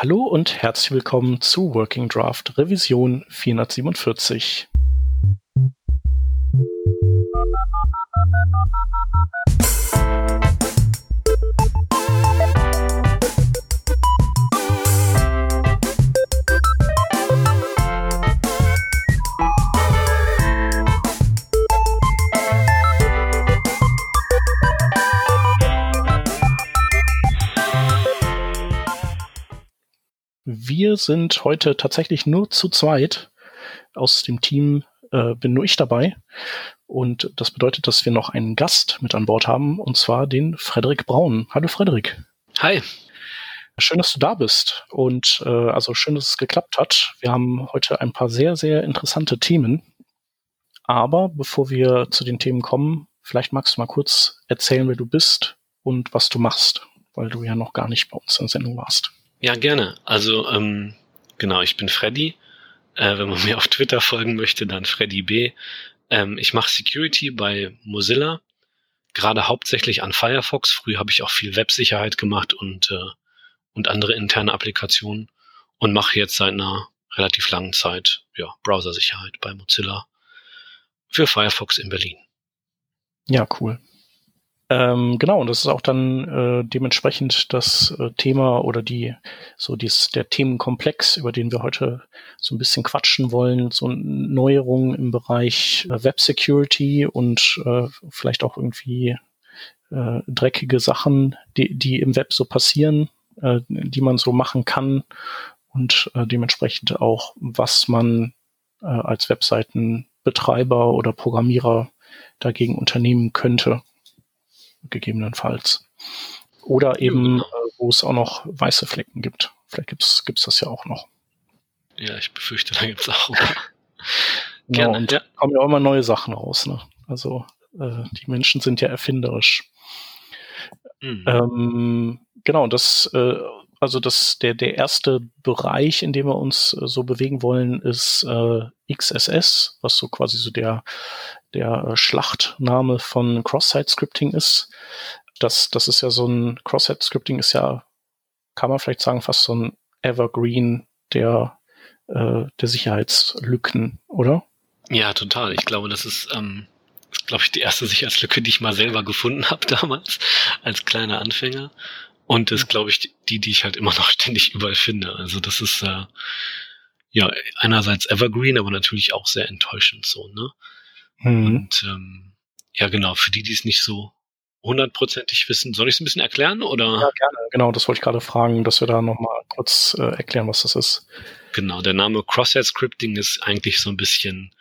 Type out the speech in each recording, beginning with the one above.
Hallo und herzlich willkommen zu Working Draft Revision 447. Wir sind heute tatsächlich nur zu zweit. Aus dem Team äh, bin nur ich dabei. Und das bedeutet, dass wir noch einen Gast mit an Bord haben, und zwar den Frederik Braun. Hallo Frederik. Hi. Schön, dass du da bist. Und äh, also schön, dass es geklappt hat. Wir haben heute ein paar sehr, sehr interessante Themen. Aber bevor wir zu den Themen kommen, vielleicht magst du mal kurz erzählen, wer du bist und was du machst, weil du ja noch gar nicht bei uns in der Sendung warst. Ja, gerne. Also, ähm, genau, ich bin Freddy. Äh, wenn man mir auf Twitter folgen möchte, dann Freddy B. Ähm, ich mache Security bei Mozilla, gerade hauptsächlich an Firefox. Früher habe ich auch viel Websicherheit gemacht und, äh, und andere interne Applikationen und mache jetzt seit einer relativ langen Zeit ja, Browsersicherheit bei Mozilla für Firefox in Berlin. Ja, cool. Ähm, genau, und das ist auch dann äh, dementsprechend das äh, Thema oder die, so dies, der Themenkomplex, über den wir heute so ein bisschen quatschen wollen, so Neuerungen im Bereich äh, Web Security und äh, vielleicht auch irgendwie äh, dreckige Sachen, die, die im Web so passieren, äh, die man so machen kann und äh, dementsprechend auch, was man äh, als Webseitenbetreiber oder Programmierer dagegen unternehmen könnte gegebenenfalls. Oder eben, ja. äh, wo es auch noch weiße Flecken gibt. Vielleicht gibt's gibt's das ja auch noch. Ja, ich befürchte, da gibt's auch. genau, und ja. kommen ja auch immer neue Sachen raus. Ne? Also äh, die Menschen sind ja erfinderisch. Mhm. Ähm, genau, das, äh, also das, der, der erste Bereich, in dem wir uns äh, so bewegen wollen, ist äh, XSS, was so quasi so der, der äh, Schlachtname von Cross-Site-Scripting ist. Das, das ist ja so ein Cross-Site-Scripting ist ja, kann man vielleicht sagen, fast so ein Evergreen der, äh, der Sicherheitslücken, oder? Ja, total. Ich glaube, das ist, ähm, glaube ich, die erste Sicherheitslücke, die ich mal selber gefunden habe damals, als kleiner Anfänger. Und das glaube ich, die, die ich halt immer noch ständig überall finde. Also das ist äh, ja einerseits Evergreen, aber natürlich auch sehr enttäuschend so, ne? Mhm. Und ähm, ja, genau, für die, die es nicht so hundertprozentig wissen, soll ich es ein bisschen erklären oder? Ja, gerne. Genau, das wollte ich gerade fragen, dass wir da nochmal kurz äh, erklären, was das ist. Genau, der Name Cross-Site Scripting ist eigentlich so ein bisschen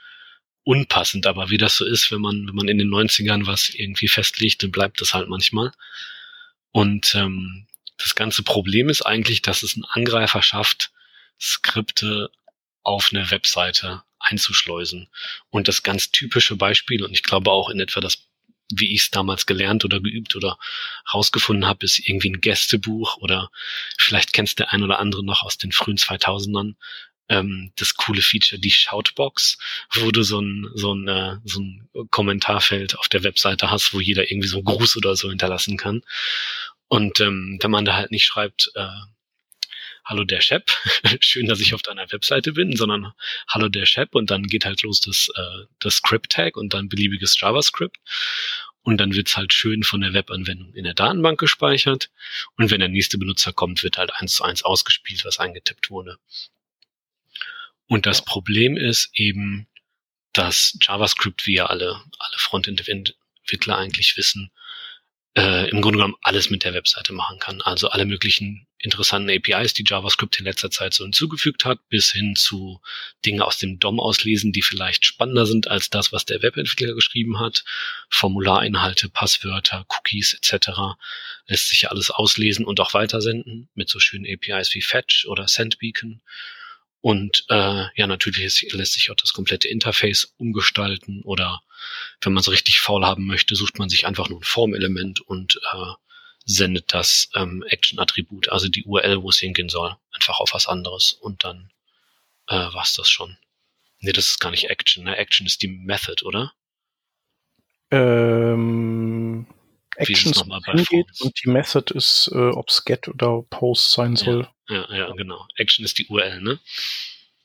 unpassend, aber wie das so ist, wenn man, wenn man in den 90ern was irgendwie festlegt, dann bleibt das halt manchmal. Und ähm, das ganze Problem ist eigentlich, dass es einen Angreifer schafft, Skripte auf eine Webseite einzuschleusen. Und das ganz typische Beispiel, und ich glaube auch in etwa das, wie ich es damals gelernt oder geübt oder rausgefunden habe, ist irgendwie ein Gästebuch oder vielleicht kennst der ein oder andere noch aus den frühen 2000ern, ähm, das coole Feature, die Shoutbox, wo du so ein, so ein, äh, so ein Kommentarfeld auf der Webseite hast, wo jeder irgendwie so einen Gruß oder so hinterlassen kann. Und ähm, wenn man da halt nicht schreibt, äh, Hallo der Shep, schön, dass ich auf deiner Webseite bin, sondern Hallo der Shep und dann geht halt los das, äh, das Script-Tag und dann beliebiges JavaScript. Und dann wird's halt schön von der Webanwendung in der Datenbank gespeichert. Und wenn der nächste Benutzer kommt, wird halt eins zu eins ausgespielt, was eingetippt wurde. Und das Problem ist eben, dass JavaScript, wie ja alle, alle Frontend-Entwickler eigentlich wissen, äh, im Grunde genommen alles mit der Webseite machen kann. Also alle möglichen interessanten APIs, die JavaScript in letzter Zeit so hinzugefügt hat, bis hin zu Dinge aus dem DOM auslesen, die vielleicht spannender sind als das, was der Webentwickler geschrieben hat. Formularinhalte, Passwörter, Cookies etc. lässt sich ja alles auslesen und auch weitersenden mit so schönen APIs wie Fetch oder SendBeacon. Und äh, ja, natürlich lässt sich auch das komplette Interface umgestalten oder wenn man es richtig faul haben möchte, sucht man sich einfach nur ein Formelement und äh, sendet das ähm, Action-Attribut, also die URL, wo es hingehen soll, einfach auf was anderes und dann äh, war's das schon. Nee, das ist gar nicht Action. Ne? Action ist die Method, oder? Ähm, Actions hingeht und die Method ist, äh, ob es get oder post sein soll. Ja, ja, ja, genau. Action ist die URL, ne?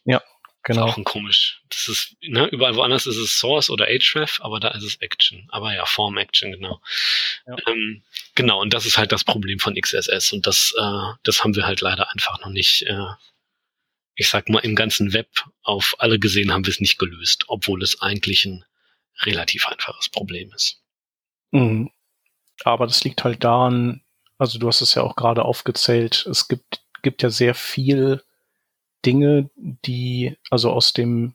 Ja, genau. Ist auch ein komisch. Das ist, ne, überall woanders ist es Source oder Href, aber da ist es Action. Aber ja, Form Action, genau. Ja. Ähm, genau, und das ist halt das Problem von XSS und das, äh, das haben wir halt leider einfach noch nicht, äh, ich sag mal, im ganzen Web auf alle gesehen haben wir es nicht gelöst, obwohl es eigentlich ein relativ einfaches Problem ist. Mhm. Aber das liegt halt daran, also du hast es ja auch gerade aufgezählt, es gibt, gibt ja sehr viel Dinge, die, also aus dem,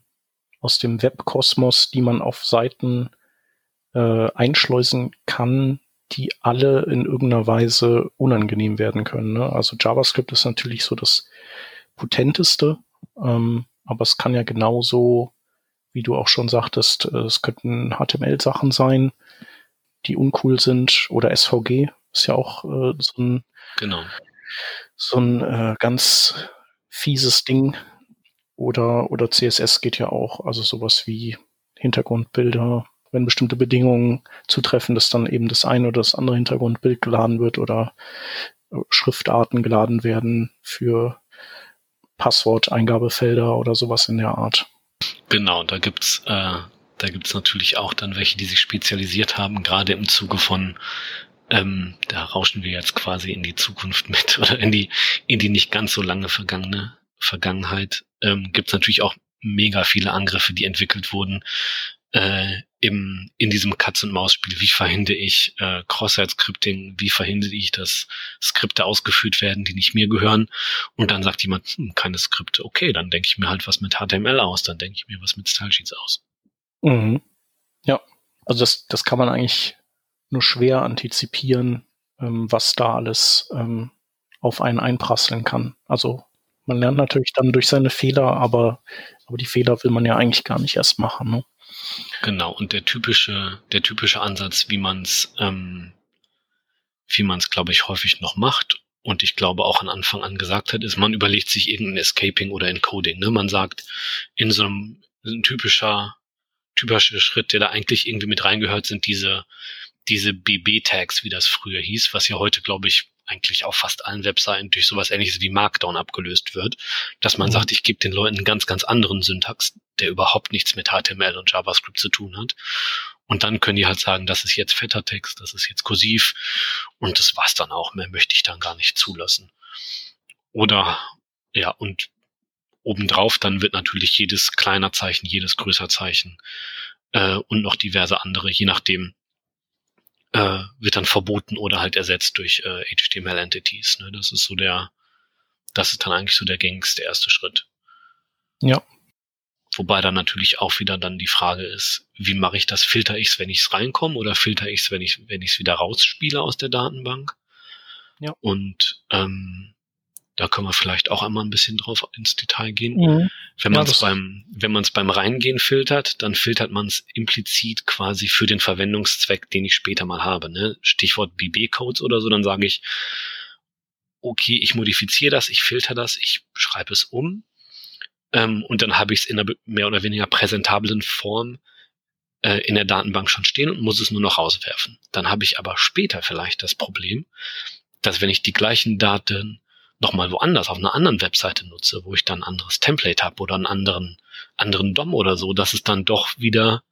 aus dem Webkosmos, die man auf Seiten äh, einschleusen kann, die alle in irgendeiner Weise unangenehm werden können. Ne? Also JavaScript ist natürlich so das potenteste, ähm, aber es kann ja genauso, wie du auch schon sagtest, äh, es könnten HTML-Sachen sein, die uncool sind oder SVG ist ja auch äh, so ein, genau. so ein äh, ganz fieses Ding oder, oder CSS geht ja auch, also sowas wie Hintergrundbilder, wenn bestimmte Bedingungen zutreffen, dass dann eben das eine oder das andere Hintergrundbild geladen wird oder äh, Schriftarten geladen werden für Passworteingabefelder oder sowas in der Art. Genau, da gibt's äh, da gibt's natürlich auch dann welche, die sich spezialisiert haben, gerade im Zuge von, ähm, da rauschen wir jetzt quasi in die Zukunft mit oder in die, in die nicht ganz so lange vergangene Vergangenheit. Ähm, gibt's natürlich auch mega viele Angriffe, die entwickelt wurden äh, im, in diesem Katz-und-Maus-Spiel. Wie verhindere ich äh, Cross-Site-Scripting? Wie verhindere ich, dass Skripte ausgeführt werden, die nicht mir gehören? Und dann sagt jemand, hm, keine Skripte. Okay, dann denke ich mir halt was mit HTML aus, dann denke ich mir was mit Stylesheets aus. Mhm. Ja, also das, das kann man eigentlich nur schwer antizipieren, ähm, was da alles ähm, auf einen einprasseln kann. Also man lernt natürlich dann durch seine Fehler, aber, aber die Fehler will man ja eigentlich gar nicht erst machen. Ne? Genau, und der typische, der typische Ansatz, wie man es, ähm, wie man es, glaube ich, häufig noch macht und ich glaube auch an Anfang an gesagt hat, ist, man überlegt sich irgendein Escaping oder Encoding. Ne? Man sagt, in so einem ein typischer typische Schritt, der da eigentlich irgendwie mit reingehört, sind diese, diese BB-Tags, wie das früher hieß, was ja heute, glaube ich, eigentlich auf fast allen Webseiten durch sowas ähnliches wie Markdown abgelöst wird, dass man mhm. sagt, ich gebe den Leuten einen ganz, ganz anderen Syntax, der überhaupt nichts mit HTML und JavaScript zu tun hat. Und dann können die halt sagen, das ist jetzt fetter Text, das ist jetzt kursiv und das war's dann auch. Mehr möchte ich dann gar nicht zulassen. Oder ja, und obendrauf dann wird natürlich jedes kleiner Zeichen, jedes größer Zeichen äh, und noch diverse andere, je nachdem, äh, wird dann verboten oder halt ersetzt durch äh, HTML-Entities. Ne? Das ist so der, das ist dann eigentlich so der gängigste erste Schritt. Ja. Wobei dann natürlich auch wieder dann die Frage ist, wie mache ich das? Filter ich es, wenn ich es reinkomme oder filter ich es, wenn ich wenn ich es wieder rausspiele aus der Datenbank? Ja. Und ähm, da können wir vielleicht auch einmal ein bisschen drauf ins Detail gehen. Mhm. Wenn man es ja, beim, wenn man es beim Reingehen filtert, dann filtert man es implizit quasi für den Verwendungszweck, den ich später mal habe. Ne? Stichwort BB-Codes oder so, dann sage ich, okay, ich modifiziere das, ich filter das, ich schreibe es um ähm, und dann habe ich es in einer mehr oder weniger präsentablen Form äh, in der Datenbank schon stehen und muss es nur noch rauswerfen. Dann habe ich aber später vielleicht das Problem, dass wenn ich die gleichen Daten nochmal woanders auf einer anderen Webseite nutze, wo ich dann ein anderes Template habe oder einen anderen, anderen DOM oder so, dass es dann doch wieder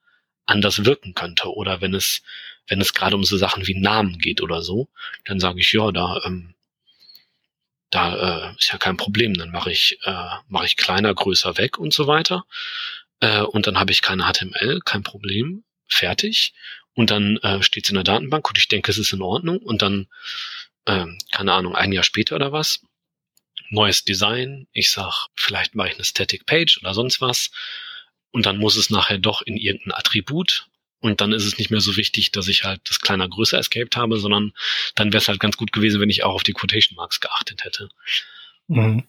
anders wirken könnte. Oder wenn es, wenn es gerade um so Sachen wie Namen geht oder so, dann sage ich, ja, da, ähm, da äh, ist ja kein Problem. Dann mache ich, äh, mache ich kleiner, größer weg und so weiter. Äh, und dann habe ich keine HTML, kein Problem, fertig. Und dann äh, steht es in der Datenbank und ich denke, es ist in Ordnung. Und dann, äh, keine Ahnung, ein Jahr später oder was, neues Design. Ich sag, vielleicht mache ich eine Static Page oder sonst was. Und dann muss es nachher doch in irgendein Attribut. Und dann ist es nicht mehr so wichtig, dass ich halt das kleiner größer escaped habe, sondern dann wäre es halt ganz gut gewesen, wenn ich auch auf die Quotation Marks geachtet hätte. Mhm.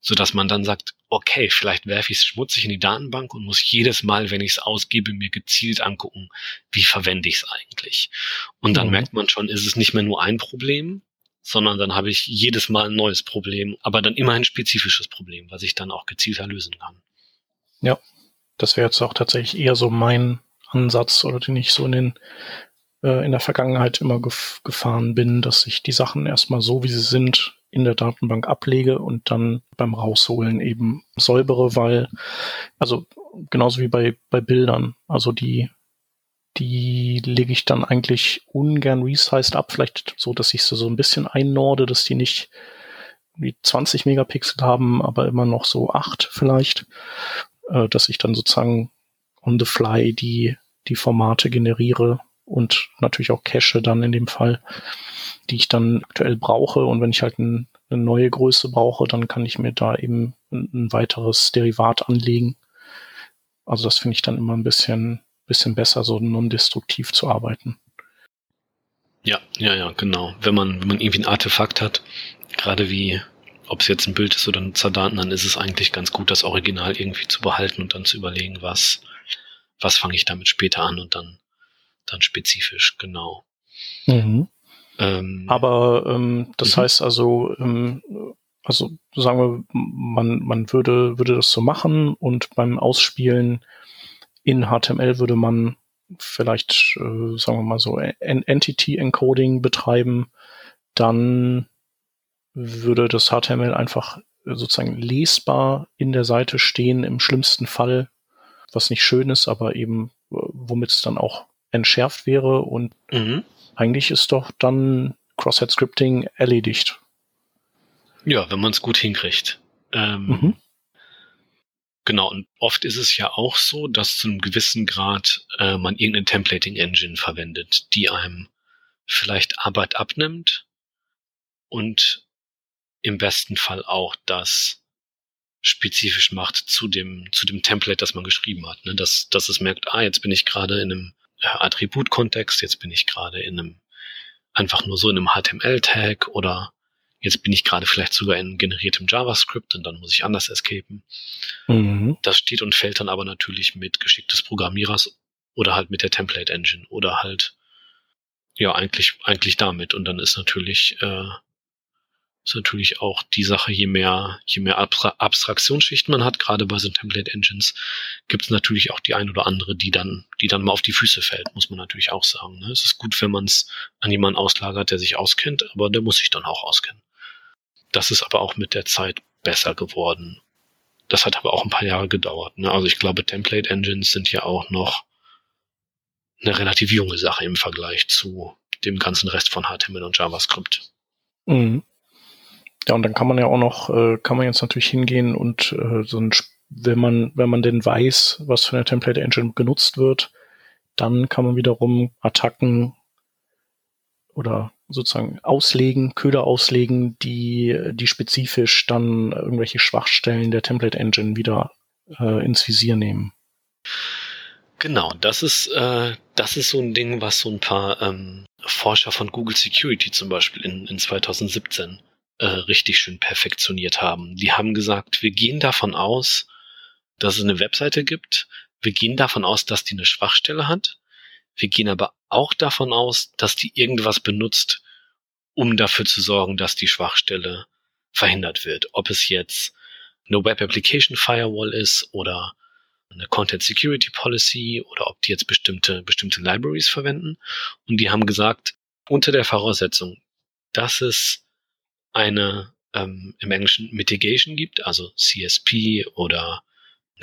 Sodass man dann sagt, okay, vielleicht werfe ich es schmutzig in die Datenbank und muss jedes Mal, wenn ich es ausgebe, mir gezielt angucken, wie verwende ich es eigentlich. Und dann mhm. merkt man schon, ist es nicht mehr nur ein Problem, sondern dann habe ich jedes Mal ein neues Problem, aber dann immer ein spezifisches Problem, was ich dann auch gezielter lösen kann. Ja, das wäre jetzt auch tatsächlich eher so mein Ansatz oder den ich so in den äh, in der Vergangenheit immer gef gefahren bin, dass ich die Sachen erstmal so, wie sie sind, in der Datenbank ablege und dann beim Rausholen eben säubere, weil, also genauso wie bei, bei Bildern, also die, die lege ich dann eigentlich ungern resized ab, vielleicht so, dass ich sie so ein bisschen einnorde, dass die nicht wie 20 Megapixel haben, aber immer noch so 8 vielleicht, äh, dass ich dann sozusagen on the fly die, die Formate generiere und natürlich auch cache dann in dem Fall, die ich dann aktuell brauche. Und wenn ich halt ein, eine neue Größe brauche, dann kann ich mir da eben ein, ein weiteres Derivat anlegen. Also das finde ich dann immer ein bisschen, bisschen besser, so non-destruktiv zu arbeiten. Ja, ja, ja, genau. Wenn man, wenn man irgendwie ein Artefakt hat, gerade wie, ob es jetzt ein Bild ist oder ein Zerdaten, dann ist es eigentlich ganz gut, das Original irgendwie zu behalten und dann zu überlegen, was, was fange ich damit später an und dann, dann spezifisch, genau. Mhm. Ähm, Aber ähm, das mhm. heißt also, ähm, also sagen wir, man, man würde, würde das so machen und beim Ausspielen in HTML würde man vielleicht, äh, sagen wir mal so, Entity Encoding betreiben, dann würde das HTML einfach sozusagen lesbar in der Seite stehen, im schlimmsten Fall, was nicht schön ist, aber eben, womit es dann auch entschärft wäre und mhm. eigentlich ist doch dann Cross-Head-Scripting erledigt. Ja, wenn man es gut hinkriegt. Ähm, mhm. Genau, und oft ist es ja auch so, dass zu einem gewissen Grad äh, man irgendeine Templating-Engine verwendet, die einem vielleicht Arbeit abnimmt und im besten Fall auch das spezifisch macht zu dem, zu dem Template, das man geschrieben hat. Ne? Dass, dass es merkt, ah, jetzt bin ich gerade in einem äh, Attribut-Kontext, jetzt bin ich gerade in einem, einfach nur so in einem HTML-Tag oder jetzt bin ich gerade vielleicht sogar in generiertem JavaScript und dann muss ich anders escapen. Mhm. Das steht und fällt dann aber natürlich mit Geschick des Programmierers oder halt mit der Template Engine oder halt ja eigentlich eigentlich damit und dann ist natürlich äh, ist natürlich auch die Sache, je mehr, je mehr Abstra Abstraktionsschichten man hat, gerade bei so Template Engines, gibt es natürlich auch die ein oder andere, die dann, die dann mal auf die Füße fällt, muss man natürlich auch sagen. Ne? Es ist gut, wenn man es an jemanden auslagert, der sich auskennt, aber der muss sich dann auch auskennen. Das ist aber auch mit der Zeit besser geworden. Das hat aber auch ein paar Jahre gedauert. Ne? Also ich glaube, Template Engines sind ja auch noch eine relativ junge Sache im Vergleich zu dem ganzen Rest von HTML und JavaScript. Mhm. Ja, und dann kann man ja auch noch, äh, kann man jetzt natürlich hingehen und äh, so ein, wenn man, wenn man denn weiß, was für eine Template Engine genutzt wird, dann kann man wiederum Attacken oder sozusagen auslegen, Köder auslegen, die, die spezifisch dann irgendwelche Schwachstellen der Template Engine wieder äh, ins Visier nehmen. Genau, das ist, äh, das ist so ein Ding, was so ein paar ähm, Forscher von Google Security zum Beispiel in, in 2017 äh, richtig schön perfektioniert haben. Die haben gesagt, wir gehen davon aus, dass es eine Webseite gibt. Wir gehen davon aus, dass die eine Schwachstelle hat. Wir gehen aber auch davon aus, dass die irgendwas benutzt, um dafür zu sorgen, dass die Schwachstelle verhindert wird. Ob es jetzt eine Web Application Firewall ist oder eine Content Security Policy oder ob die jetzt bestimmte, bestimmte Libraries verwenden. Und die haben gesagt, unter der Voraussetzung, dass es eine ähm, im Englischen Mitigation gibt, also CSP oder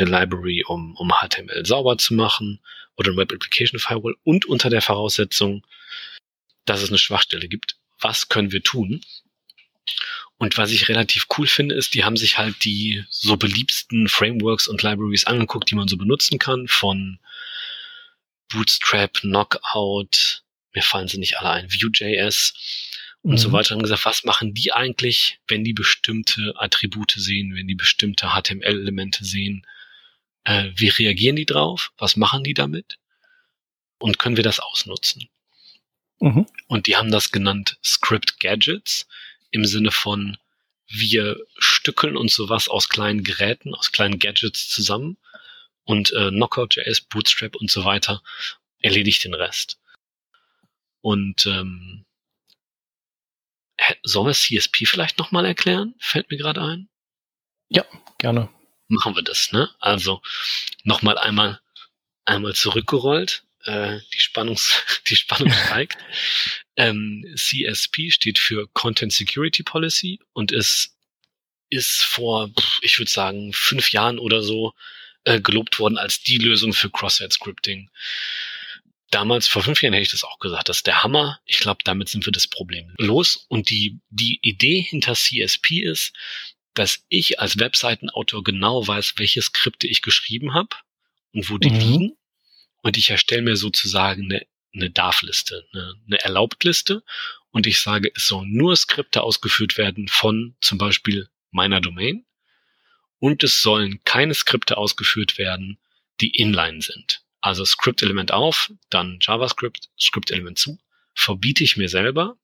eine Library, um, um HTML sauber zu machen oder ein Web Application Firewall und unter der Voraussetzung, dass es eine Schwachstelle gibt. Was können wir tun? Und was ich relativ cool finde, ist, die haben sich halt die so beliebsten Frameworks und Libraries angeguckt, die man so benutzen kann, von Bootstrap, Knockout, mir fallen sie nicht alle ein, Vue.js und mhm. so weiter haben gesagt, was machen die eigentlich, wenn die bestimmte Attribute sehen, wenn die bestimmte HTML-Elemente sehen? Äh, wie reagieren die drauf? Was machen die damit? Und können wir das ausnutzen? Mhm. Und die haben das genannt Script Gadgets im Sinne von wir stückeln uns sowas aus kleinen Geräten, aus kleinen Gadgets zusammen und äh, Knockout.js, Bootstrap und so weiter erledigt den Rest. Und ähm, Sollen wir CSP vielleicht nochmal erklären? Fällt mir gerade ein. Ja, gerne. Machen wir das, ne? Also nochmal einmal, einmal zurückgerollt. äh, die, Spannungs die Spannung steigt. ähm, CSP steht für Content Security Policy und ist, ist vor, ich würde sagen, fünf Jahren oder so äh, gelobt worden als die Lösung für Cross-Site-Scripting. Damals, vor fünf Jahren hätte ich das auch gesagt, das ist der Hammer. Ich glaube, damit sind wir das Problem los. Und die, die Idee hinter CSP ist, dass ich als Webseitenautor genau weiß, welche Skripte ich geschrieben habe und wo die mhm. liegen. Und ich erstelle mir sozusagen eine, eine Darf-Liste, eine, eine Erlaubt-Liste. Und ich sage, es sollen nur Skripte ausgeführt werden von zum Beispiel meiner Domain. Und es sollen keine Skripte ausgeführt werden, die inline sind. Also Script-Element auf, dann JavaScript, Script-Element zu. Verbiete ich mir selber.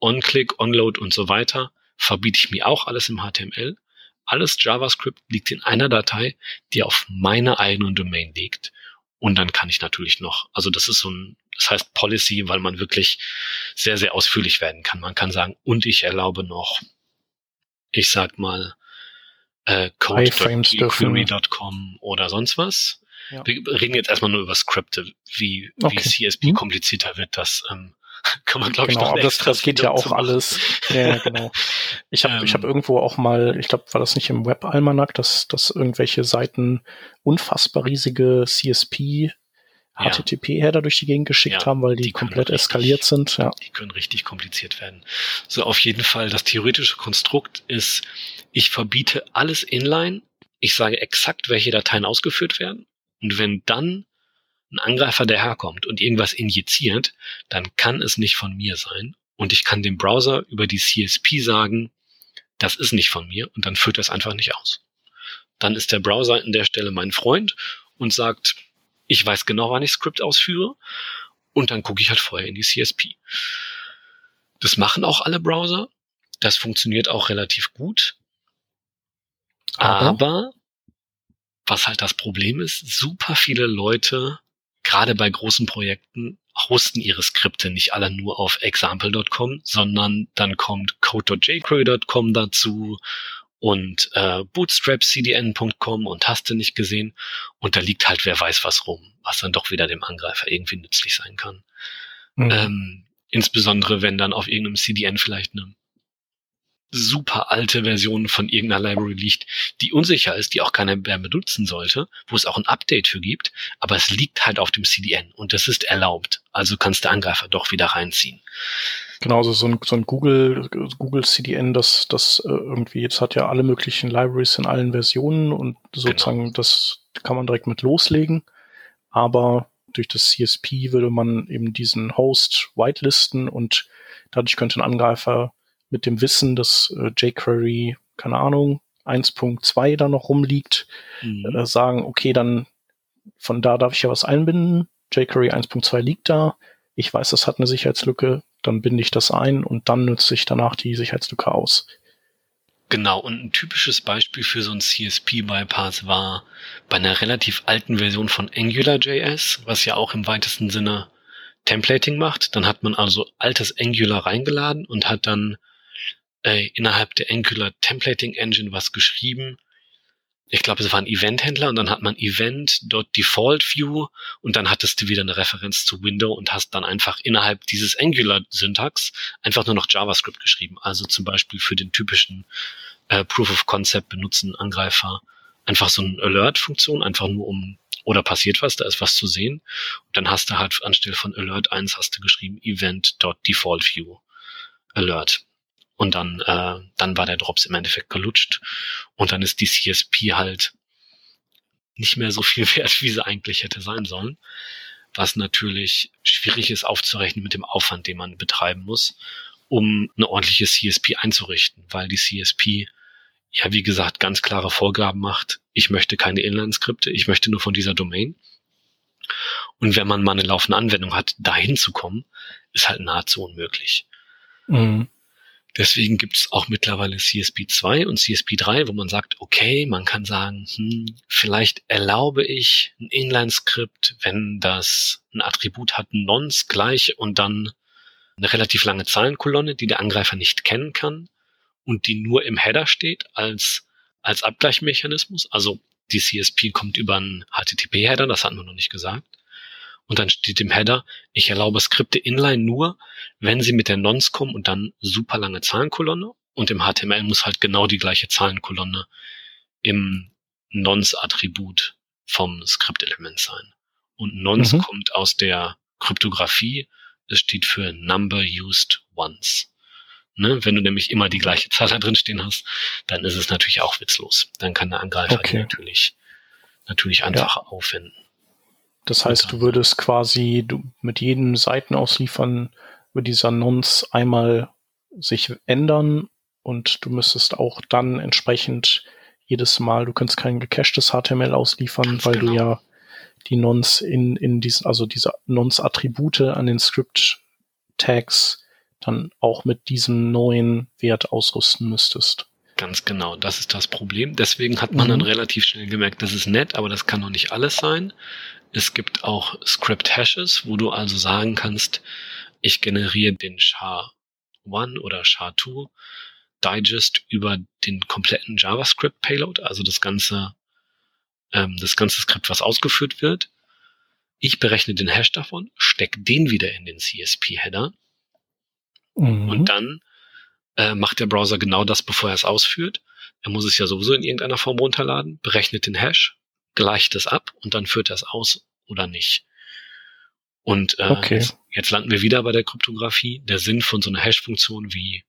On-Click, On-Load und so weiter verbiete ich mir auch alles im HTML. Alles JavaScript liegt in einer Datei, die auf meiner eigenen Domain liegt. Und dann kann ich natürlich noch, also das ist so ein, das heißt Policy, weil man wirklich sehr, sehr ausführlich werden kann. Man kann sagen, und ich erlaube noch, ich sag mal, äh, code.query.com oder sonst was. Ja. Wir reden jetzt erstmal nur über Skripte, wie, okay. wie CSP mhm. komplizierter wird, das ähm, kann man glaube genau, ich noch aber das, das geht ja auch alles. Ja, genau. Ich habe ähm, ich habe irgendwo auch mal, ich glaube, war das nicht im Web Almanac, dass dass irgendwelche Seiten unfassbar riesige CSP HTTP-Header durch die Gegend geschickt ja, haben, weil die, die komplett richtig, eskaliert sind. Ja. Die können richtig kompliziert werden. So auf jeden Fall, das theoretische Konstrukt ist, ich verbiete alles inline, ich sage exakt, welche Dateien ausgeführt werden. Und wenn dann ein Angreifer daherkommt und irgendwas injiziert, dann kann es nicht von mir sein. Und ich kann dem Browser über die CSP sagen, das ist nicht von mir und dann führt das einfach nicht aus. Dann ist der Browser an der Stelle mein Freund und sagt, ich weiß genau, wann ich Script ausführe und dann gucke ich halt vorher in die CSP. Das machen auch alle Browser. Das funktioniert auch relativ gut. Aber, Aber was halt das Problem ist, super viele Leute gerade bei großen Projekten hosten ihre Skripte nicht alle nur auf example.com, sondern dann kommt code.jquery.com dazu und äh, bootstrapcdn.com und hast du nicht gesehen. Und da liegt halt wer weiß was rum, was dann doch wieder dem Angreifer irgendwie nützlich sein kann. Mhm. Ähm, insbesondere wenn dann auf irgendeinem CDN vielleicht eine super alte Version von irgendeiner Library liegt, die unsicher ist, die auch keiner mehr benutzen sollte, wo es auch ein Update für gibt, aber es liegt halt auf dem CDN und das ist erlaubt. Also kannst der Angreifer doch wieder reinziehen. Genau, also so ein, so ein Google, Google CDN, das, das äh, irgendwie, jetzt hat ja alle möglichen Libraries in allen Versionen und sozusagen genau. das kann man direkt mit loslegen. Aber durch das CSP würde man eben diesen Host whitelisten und dadurch könnte ein Angreifer mit dem Wissen, dass äh, jQuery, keine Ahnung, 1.2 da noch rumliegt, mhm. äh, sagen, okay, dann von da darf ich ja was einbinden. jQuery 1.2 liegt da. Ich weiß, das hat eine Sicherheitslücke. Dann binde ich das ein und dann nutze ich danach die Sicherheitslücke aus. Genau, und ein typisches Beispiel für so ein CSP-Bypass war bei einer relativ alten Version von AngularJS, was ja auch im weitesten Sinne Templating macht. Dann hat man also altes Angular reingeladen und hat dann äh, innerhalb der Angular Templating Engine was geschrieben. Ich glaube, es war ein Event-Händler und dann hat man Event.default-view und dann hattest du wieder eine Referenz zu Window und hast dann einfach innerhalb dieses Angular-Syntax einfach nur noch JavaScript geschrieben. Also zum Beispiel für den typischen äh, Proof of Concept benutzen Angreifer einfach so eine Alert-Funktion, einfach nur um oder passiert was, da ist was zu sehen. Und dann hast du halt anstelle von Alert 1 hast du geschrieben Event.default-view Alert. Und dann, äh, dann war der Drops im Endeffekt gelutscht. Und dann ist die CSP halt nicht mehr so viel wert, wie sie eigentlich hätte sein sollen. Was natürlich schwierig ist aufzurechnen mit dem Aufwand, den man betreiben muss, um eine ordentliche CSP einzurichten, weil die CSP ja, wie gesagt, ganz klare Vorgaben macht. Ich möchte keine Inline-Skripte, ich möchte nur von dieser Domain. Und wenn man mal eine laufende Anwendung hat, dahin zu kommen, ist halt nahezu unmöglich. Mhm. Deswegen gibt es auch mittlerweile CSP2 und CSP3, wo man sagt, okay, man kann sagen, hm, vielleicht erlaube ich ein Inline-Skript, wenn das ein Attribut hat, nonce gleich und dann eine relativ lange Zahlenkolonne, die der Angreifer nicht kennen kann und die nur im Header steht als, als Abgleichmechanismus. Also die CSP kommt über einen HTTP-Header, das hatten wir noch nicht gesagt. Und dann steht im Header, ich erlaube Skripte inline nur, wenn sie mit der Nonce kommen und dann super lange Zahlenkolonne und im HTML muss halt genau die gleiche Zahlenkolonne im Nonce-Attribut vom Skriptelement sein. Und Nonce mhm. kommt aus der Kryptographie, es steht für Number Used Once. Ne? Wenn du nämlich immer die gleiche Zahl da drin stehen hast, dann ist es natürlich auch witzlos. Dann kann der Angreifer okay. natürlich, natürlich einfacher ja. aufwenden. Das heißt, du würdest quasi du mit jedem Seitenausliefern über dieser Nonce einmal sich ändern und du müsstest auch dann entsprechend jedes Mal, du kannst kein gecachtes HTML ausliefern, Ganz weil genau. du ja die Nonce in, in diesen, also diese Nonce-Attribute an den Script-Tags dann auch mit diesem neuen Wert ausrüsten müsstest. Ganz genau, das ist das Problem. Deswegen hat man mhm. dann relativ schnell gemerkt, das ist nett, aber das kann noch nicht alles sein. Es gibt auch Script-Hashes, wo du also sagen kannst, ich generiere den SHA-1 oder SHA-2 Digest über den kompletten JavaScript-Payload, also das ganze, ähm, das ganze Skript, was ausgeführt wird. Ich berechne den Hash davon, stecke den wieder in den CSP-Header Mhm. Und dann äh, macht der Browser genau das, bevor er es ausführt. Er muss es ja sowieso in irgendeiner Form runterladen, berechnet den Hash, gleicht es ab und dann führt er es aus oder nicht. Und äh, okay. jetzt, jetzt landen wir wieder bei der Kryptographie. Der Sinn von so einer Hash-Funktion wie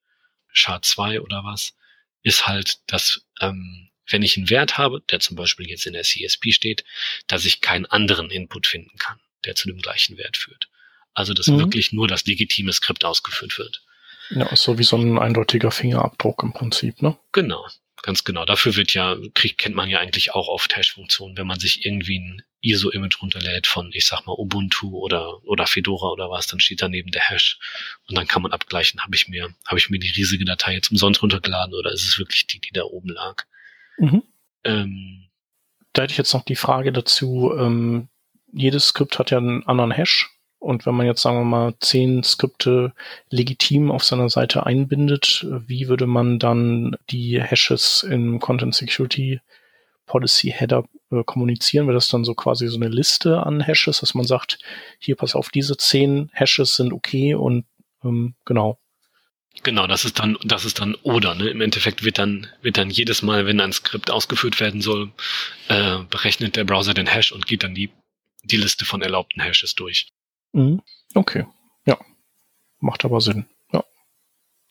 SHA-2 oder was ist halt, dass ähm, wenn ich einen Wert habe, der zum Beispiel jetzt in der CSP steht, dass ich keinen anderen Input finden kann, der zu dem gleichen Wert führt. Also dass mhm. wirklich nur das legitime Skript ausgeführt wird. Ja, so wie so ein eindeutiger Fingerabdruck im Prinzip, ne? Genau, ganz genau. Dafür wird ja, kriegt, kennt man ja eigentlich auch oft Hash-Funktionen, wenn man sich irgendwie ein ISO-Image runterlädt von, ich sag mal, Ubuntu oder, oder Fedora oder was, dann steht daneben der Hash. Und dann kann man abgleichen, habe ich mir, habe ich mir die riesige Datei jetzt umsonst runtergeladen oder ist es wirklich die, die da oben lag? Mhm. Ähm, da hätte ich jetzt noch die Frage dazu, ähm, jedes Skript hat ja einen anderen Hash und wenn man jetzt, sagen wir mal, zehn Skripte legitim auf seiner Seite einbindet, wie würde man dann die Hashes im Content Security Policy Header äh, kommunizieren? Wäre das dann so quasi so eine Liste an Hashes, dass man sagt, hier pass auf, diese zehn Hashes sind okay und ähm, genau. Genau, das ist dann, das ist dann oder, ne? Im Endeffekt wird dann, wird dann jedes Mal, wenn ein Skript ausgeführt werden soll, äh, berechnet der Browser den Hash und geht dann die, die Liste von erlaubten Hashes durch. Mhm. Okay. Ja. Macht aber Sinn. Ja.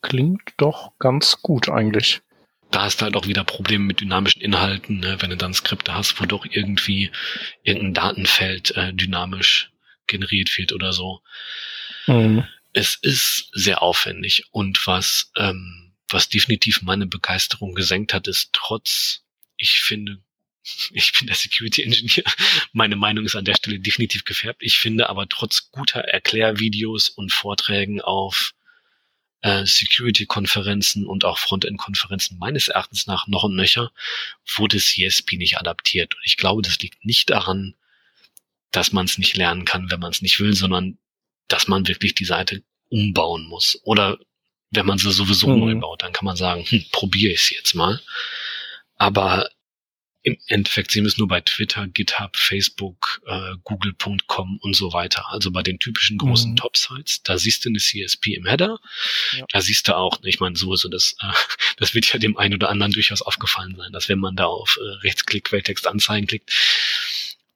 Klingt doch ganz gut eigentlich. Da hast du halt auch wieder Probleme mit dynamischen Inhalten, ne? wenn du dann Skripte hast, wo doch irgendwie irgendein Datenfeld äh, dynamisch generiert wird oder so. Mhm. Es ist sehr aufwendig und was, ähm, was definitiv meine Begeisterung gesenkt hat, ist trotz, ich finde, ich bin der Security Engineer. Meine Meinung ist an der Stelle definitiv gefärbt. Ich finde aber trotz guter Erklärvideos und Vorträgen auf äh, Security-Konferenzen und auch Frontend-Konferenzen meines Erachtens nach noch und nöcher wurde CSP nicht adaptiert. Und ich glaube, das liegt nicht daran, dass man es nicht lernen kann, wenn man es nicht will, sondern dass man wirklich die Seite umbauen muss. Oder wenn man sie sowieso mhm. neu baut, dann kann man sagen, hm, probiere ich es jetzt mal. Aber im Endeffekt sehen wir es nur bei Twitter, GitHub, Facebook, äh, Google.com und so weiter. Also bei den typischen großen mhm. Top-Sites, da siehst du eine CSP im Header. Ja. Da siehst du auch, ich meine, sowieso, das, äh, das wird ja dem einen oder anderen durchaus aufgefallen sein, dass wenn man da auf äh, Rechtsklick, Quelltext anzeigen klickt,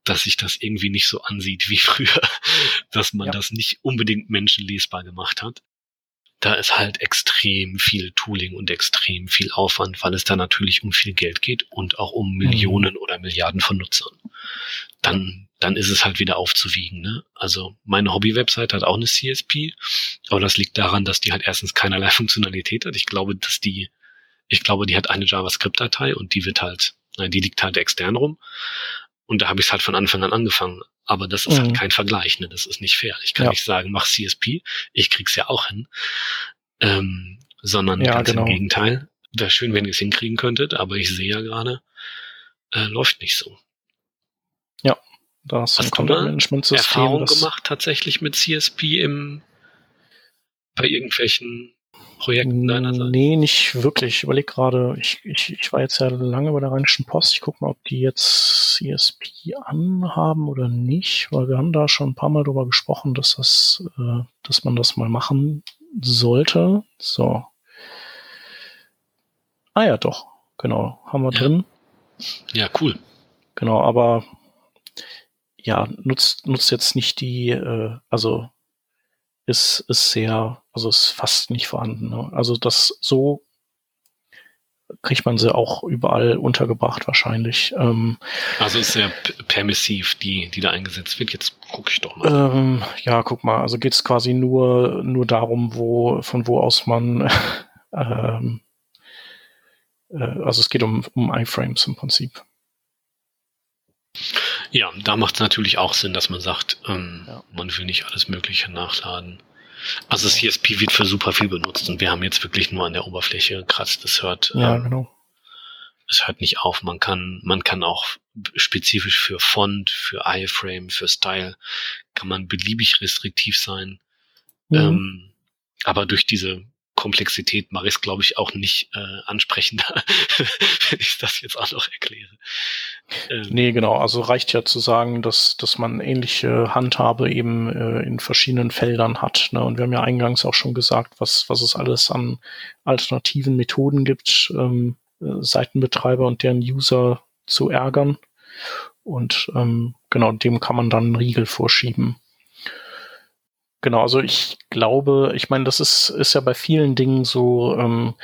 dass sich das irgendwie nicht so ansieht wie früher, dass man ja. das nicht unbedingt menschenlesbar gemacht hat da ist halt extrem viel Tooling und extrem viel Aufwand, weil es da natürlich um viel Geld geht und auch um Millionen mhm. oder Milliarden von Nutzern. Dann, dann ist es halt wieder aufzuwiegen. Ne? Also meine Hobby-Website hat auch eine CSP, aber das liegt daran, dass die halt erstens keinerlei Funktionalität hat. Ich glaube, dass die, ich glaube, die hat eine JavaScript-Datei und die wird halt, die liegt halt extern rum. Und da habe ich es halt von Anfang an angefangen. Aber das ist halt mhm. halt kein Vergleich, ne? Das ist nicht fair. Ich kann ja. nicht sagen, mach CSP, ich krieg's ja auch hin. Ähm, sondern ja, ganz genau. im Gegenteil. Wäre schön, wenn ihr es hinkriegen könntet, aber ich sehe ja gerade, äh, läuft nicht so. Ja, da hast, du Content-Management-System. Erfahrung gemacht tatsächlich mit CSP im bei irgendwelchen Projekten deinerseits? Nee, nicht wirklich. Ich überlege gerade, ich, ich, ich war jetzt ja lange bei der Rheinischen Post. Ich gucke mal, ob die jetzt CSP anhaben oder nicht, weil wir haben da schon ein paar Mal drüber gesprochen, dass das, äh, dass man das mal machen sollte. So. Ah ja, doch. Genau. Haben wir ja. drin. Ja, cool. Genau, aber ja, nutzt, nutzt jetzt nicht die, äh, also ist, ist sehr, also ist fast nicht vorhanden. Ne? Also das so kriegt man sie auch überall untergebracht wahrscheinlich. Ähm, also ist sehr permissiv, die, die da eingesetzt wird. Jetzt gucke ich doch mal. Ähm, ja, guck mal. Also geht es quasi nur, nur darum, wo, von wo aus man, ähm, äh, also es geht um, um iFrames im Prinzip. Ja, da macht es natürlich auch Sinn, dass man sagt, ähm, ja. man will nicht alles Mögliche nachladen. Also CSP wird für super viel benutzt und wir haben jetzt wirklich nur an der Oberfläche gekratzt. Das hört, ja, ähm, genau. es hört nicht auf. Man kann, man kann auch spezifisch für Font, für iFrame, für Style, kann man beliebig restriktiv sein. Mhm. Ähm, aber durch diese Komplexität mache ich es, glaube ich, auch nicht äh, ansprechender, wenn ich das jetzt auch noch erkläre. Ähm, nee, genau. Also reicht ja zu sagen, dass, dass man ähnliche Handhabe eben äh, in verschiedenen Feldern hat. Ne? Und wir haben ja eingangs auch schon gesagt, was, was es alles an alternativen Methoden gibt, ähm, äh, Seitenbetreiber und deren User zu ärgern. Und ähm, genau, dem kann man dann einen Riegel vorschieben. Genau, also ich glaube, ich meine, das ist, ist ja bei vielen Dingen so, ähm,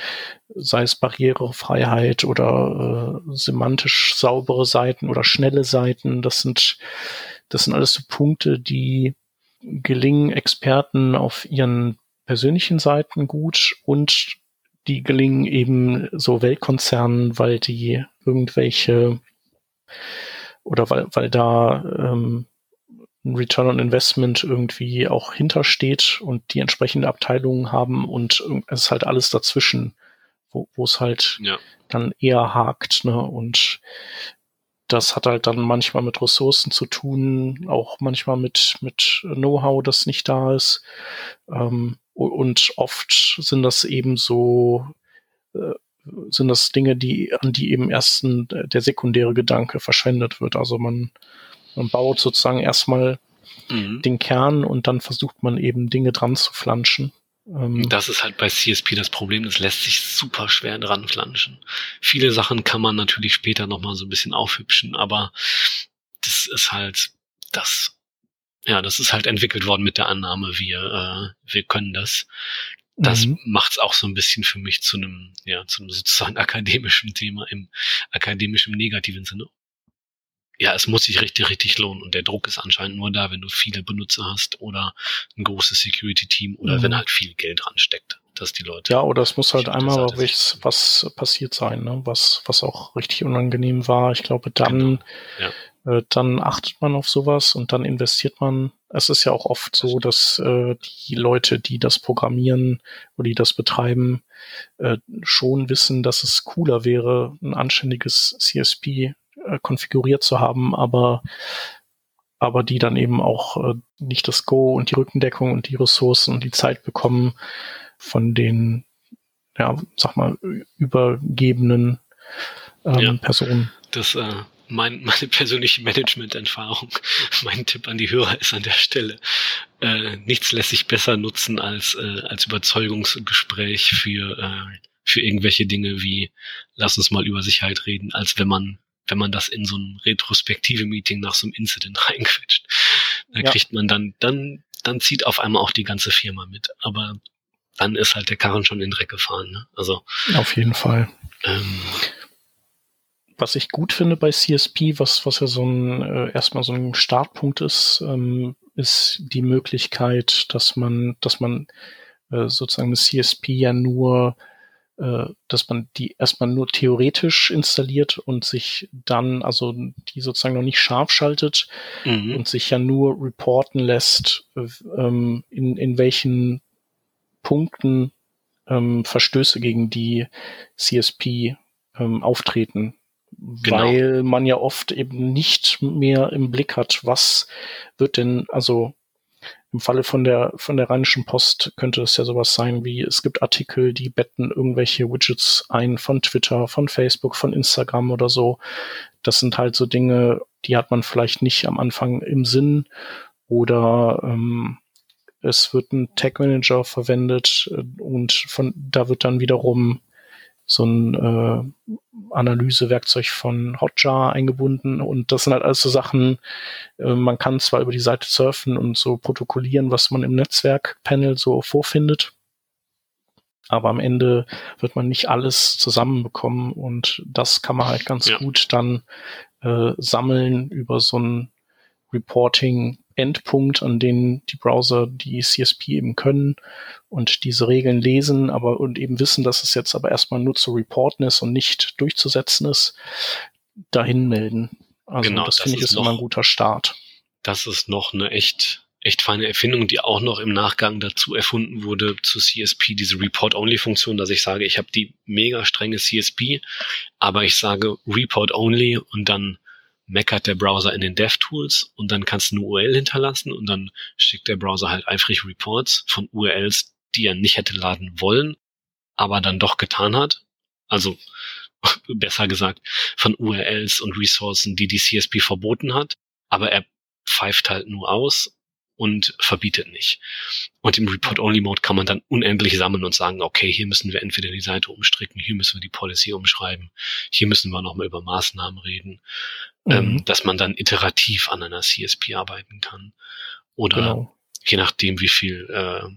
sei es Barrierefreiheit oder äh, semantisch saubere Seiten oder schnelle Seiten, das sind, das sind alles so Punkte, die gelingen Experten auf ihren persönlichen Seiten gut und die gelingen eben so Weltkonzernen, weil die irgendwelche oder weil, weil da ähm, Return on Investment irgendwie auch hintersteht und die entsprechende Abteilungen haben und es ist halt alles dazwischen, wo es halt ja. dann eher hakt. Ne? Und das hat halt dann manchmal mit Ressourcen zu tun, auch manchmal mit, mit Know-how, das nicht da ist. Ähm, und oft sind das eben so, äh, sind das Dinge, die, an die eben erst ein, der sekundäre Gedanke verschwendet wird. Also man man baut sozusagen erstmal mhm. den Kern und dann versucht man eben Dinge dran zu flanschen. Ähm, das ist halt bei CSP das Problem, das lässt sich super schwer dran flanschen. Viele Sachen kann man natürlich später nochmal so ein bisschen aufhübschen, aber das ist halt das, ja, das ist halt entwickelt worden mit der Annahme, wir, äh, wir können das. Das mhm. macht es auch so ein bisschen für mich zu einem, ja, zu einem sozusagen akademischen Thema im akademischen negativen Sinne ja, es muss sich richtig, richtig lohnen. Und der Druck ist anscheinend nur da, wenn du viele Benutzer hast oder ein großes Security-Team oder mhm. wenn halt viel Geld dran steckt, dass die Leute. Ja, oder es muss halt einmal was, was passiert sein, ne? was, was auch richtig unangenehm war. Ich glaube, dann, genau. ja. äh, dann achtet man auf sowas und dann investiert man. Es ist ja auch oft so, dass äh, die Leute, die das programmieren oder die das betreiben, äh, schon wissen, dass es cooler wäre, ein anständiges CSP äh, konfiguriert zu haben, aber aber die dann eben auch äh, nicht das Go und die Rückendeckung und die Ressourcen und die Zeit bekommen von den, ja, sag mal, übergebenen ähm, ja, Personen. Das äh, mein, meine persönliche Management-Erfahrung, mein Tipp an die Hörer ist an der Stelle, äh, nichts lässt sich besser nutzen als, äh, als Überzeugungsgespräch für, äh, für irgendwelche Dinge wie, lass uns mal über Sicherheit reden, als wenn man wenn man das in so ein retrospektive Meeting nach so einem Incident reinquetscht. Da ja. kriegt man dann, dann, dann zieht auf einmal auch die ganze Firma mit. Aber dann ist halt der Karren schon in den Dreck gefahren. Ne? Also auf jeden Fall. Ähm, was ich gut finde bei CSP, was, was ja so ein äh, erstmal so ein Startpunkt ist, ähm, ist die Möglichkeit, dass man, dass man äh, sozusagen eine CSP ja nur dass man die erstmal nur theoretisch installiert und sich dann, also die sozusagen noch nicht scharf schaltet mhm. und sich ja nur reporten lässt, ähm, in, in welchen Punkten ähm, Verstöße gegen die CSP ähm, auftreten. Genau. Weil man ja oft eben nicht mehr im Blick hat, was wird denn, also im Falle von der, von der Rheinischen Post könnte es ja sowas sein wie, es gibt Artikel, die betten irgendwelche Widgets ein von Twitter, von Facebook, von Instagram oder so. Das sind halt so Dinge, die hat man vielleicht nicht am Anfang im Sinn oder ähm, es wird ein Tag Manager verwendet äh, und von da wird dann wiederum so ein äh, Analysewerkzeug von Hotjar eingebunden und das sind halt alles so Sachen, äh, man kann zwar über die Seite surfen und so protokollieren, was man im Netzwerkpanel so vorfindet, aber am Ende wird man nicht alles zusammenbekommen und das kann man halt ganz ja. gut dann äh, sammeln über so ein Reporting Endpunkt, an den die Browser die CSP eben können und diese Regeln lesen, aber und eben wissen, dass es jetzt aber erstmal nur zu reporten ist und nicht durchzusetzen ist, dahin melden. Also genau, das, das finde ich ist noch, immer ein guter Start. Das ist noch eine echt echt feine Erfindung, die auch noch im Nachgang dazu erfunden wurde zu CSP, diese Report-Only-Funktion, dass ich sage, ich habe die mega strenge CSP, aber ich sage Report-Only und dann meckert der Browser in den DevTools und dann kannst du eine URL hinterlassen und dann schickt der Browser halt eifrig Reports von URLs, die er nicht hätte laden wollen, aber dann doch getan hat. Also besser gesagt von URLs und Ressourcen, die die CSP verboten hat, aber er pfeift halt nur aus und verbietet nicht. Und im Report-Only-Mode kann man dann unendlich sammeln und sagen, okay, hier müssen wir entweder die Seite umstricken, hier müssen wir die Policy umschreiben, hier müssen wir nochmal über Maßnahmen reden, mhm. ähm, dass man dann iterativ an einer CSP arbeiten kann. Oder genau. je nachdem, wie viel, äh,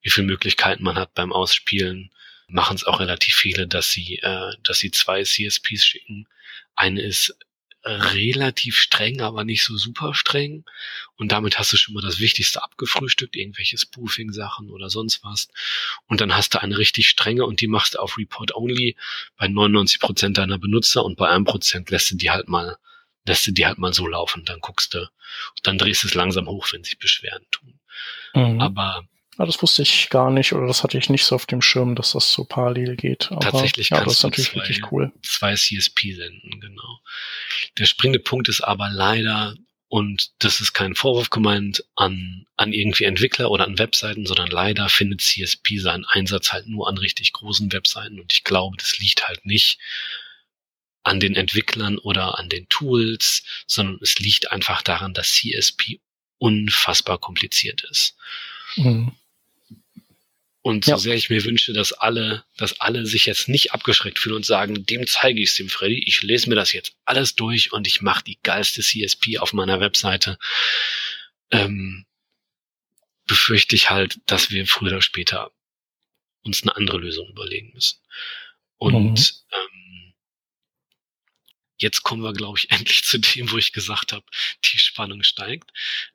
wie viel Möglichkeiten man hat beim Ausspielen, machen es auch relativ viele, dass sie, äh, dass sie zwei CSPs schicken. Eine ist relativ streng, aber nicht so super streng. Und damit hast du schon mal das Wichtigste abgefrühstückt, irgendwelche Spoofing-Sachen oder sonst was. Und dann hast du eine richtig strenge und die machst du auf Report Only bei 99 Prozent deiner Benutzer und bei einem Prozent lässt du die halt mal, lässt du die halt mal so laufen. Dann guckst du, dann drehst du es langsam hoch, wenn sich Beschwerden tun. Mhm. Aber ja, das wusste ich gar nicht oder das hatte ich nicht so auf dem Schirm, dass das so parallel geht. Aber, Tatsächlich ja, das ist natürlich zwei, wirklich cool. Zwei CSP senden, genau. Der springende Punkt ist aber leider, und das ist kein Vorwurf gemeint an, an irgendwie Entwickler oder an Webseiten, sondern leider findet CSP seinen Einsatz halt nur an richtig großen Webseiten und ich glaube, das liegt halt nicht an den Entwicklern oder an den Tools, sondern es liegt einfach daran, dass CSP unfassbar kompliziert ist. Mhm. Und so ja. sehr ich mir wünsche, dass alle, dass alle sich jetzt nicht abgeschreckt fühlen und sagen, dem zeige ich es dem Freddy, ich lese mir das jetzt alles durch und ich mache die geilste CSP auf meiner Webseite, ähm, befürchte ich halt, dass wir früher oder später uns eine andere Lösung überlegen müssen. Und mhm. ähm, jetzt kommen wir, glaube ich, endlich zu dem, wo ich gesagt habe, die Spannung steigt,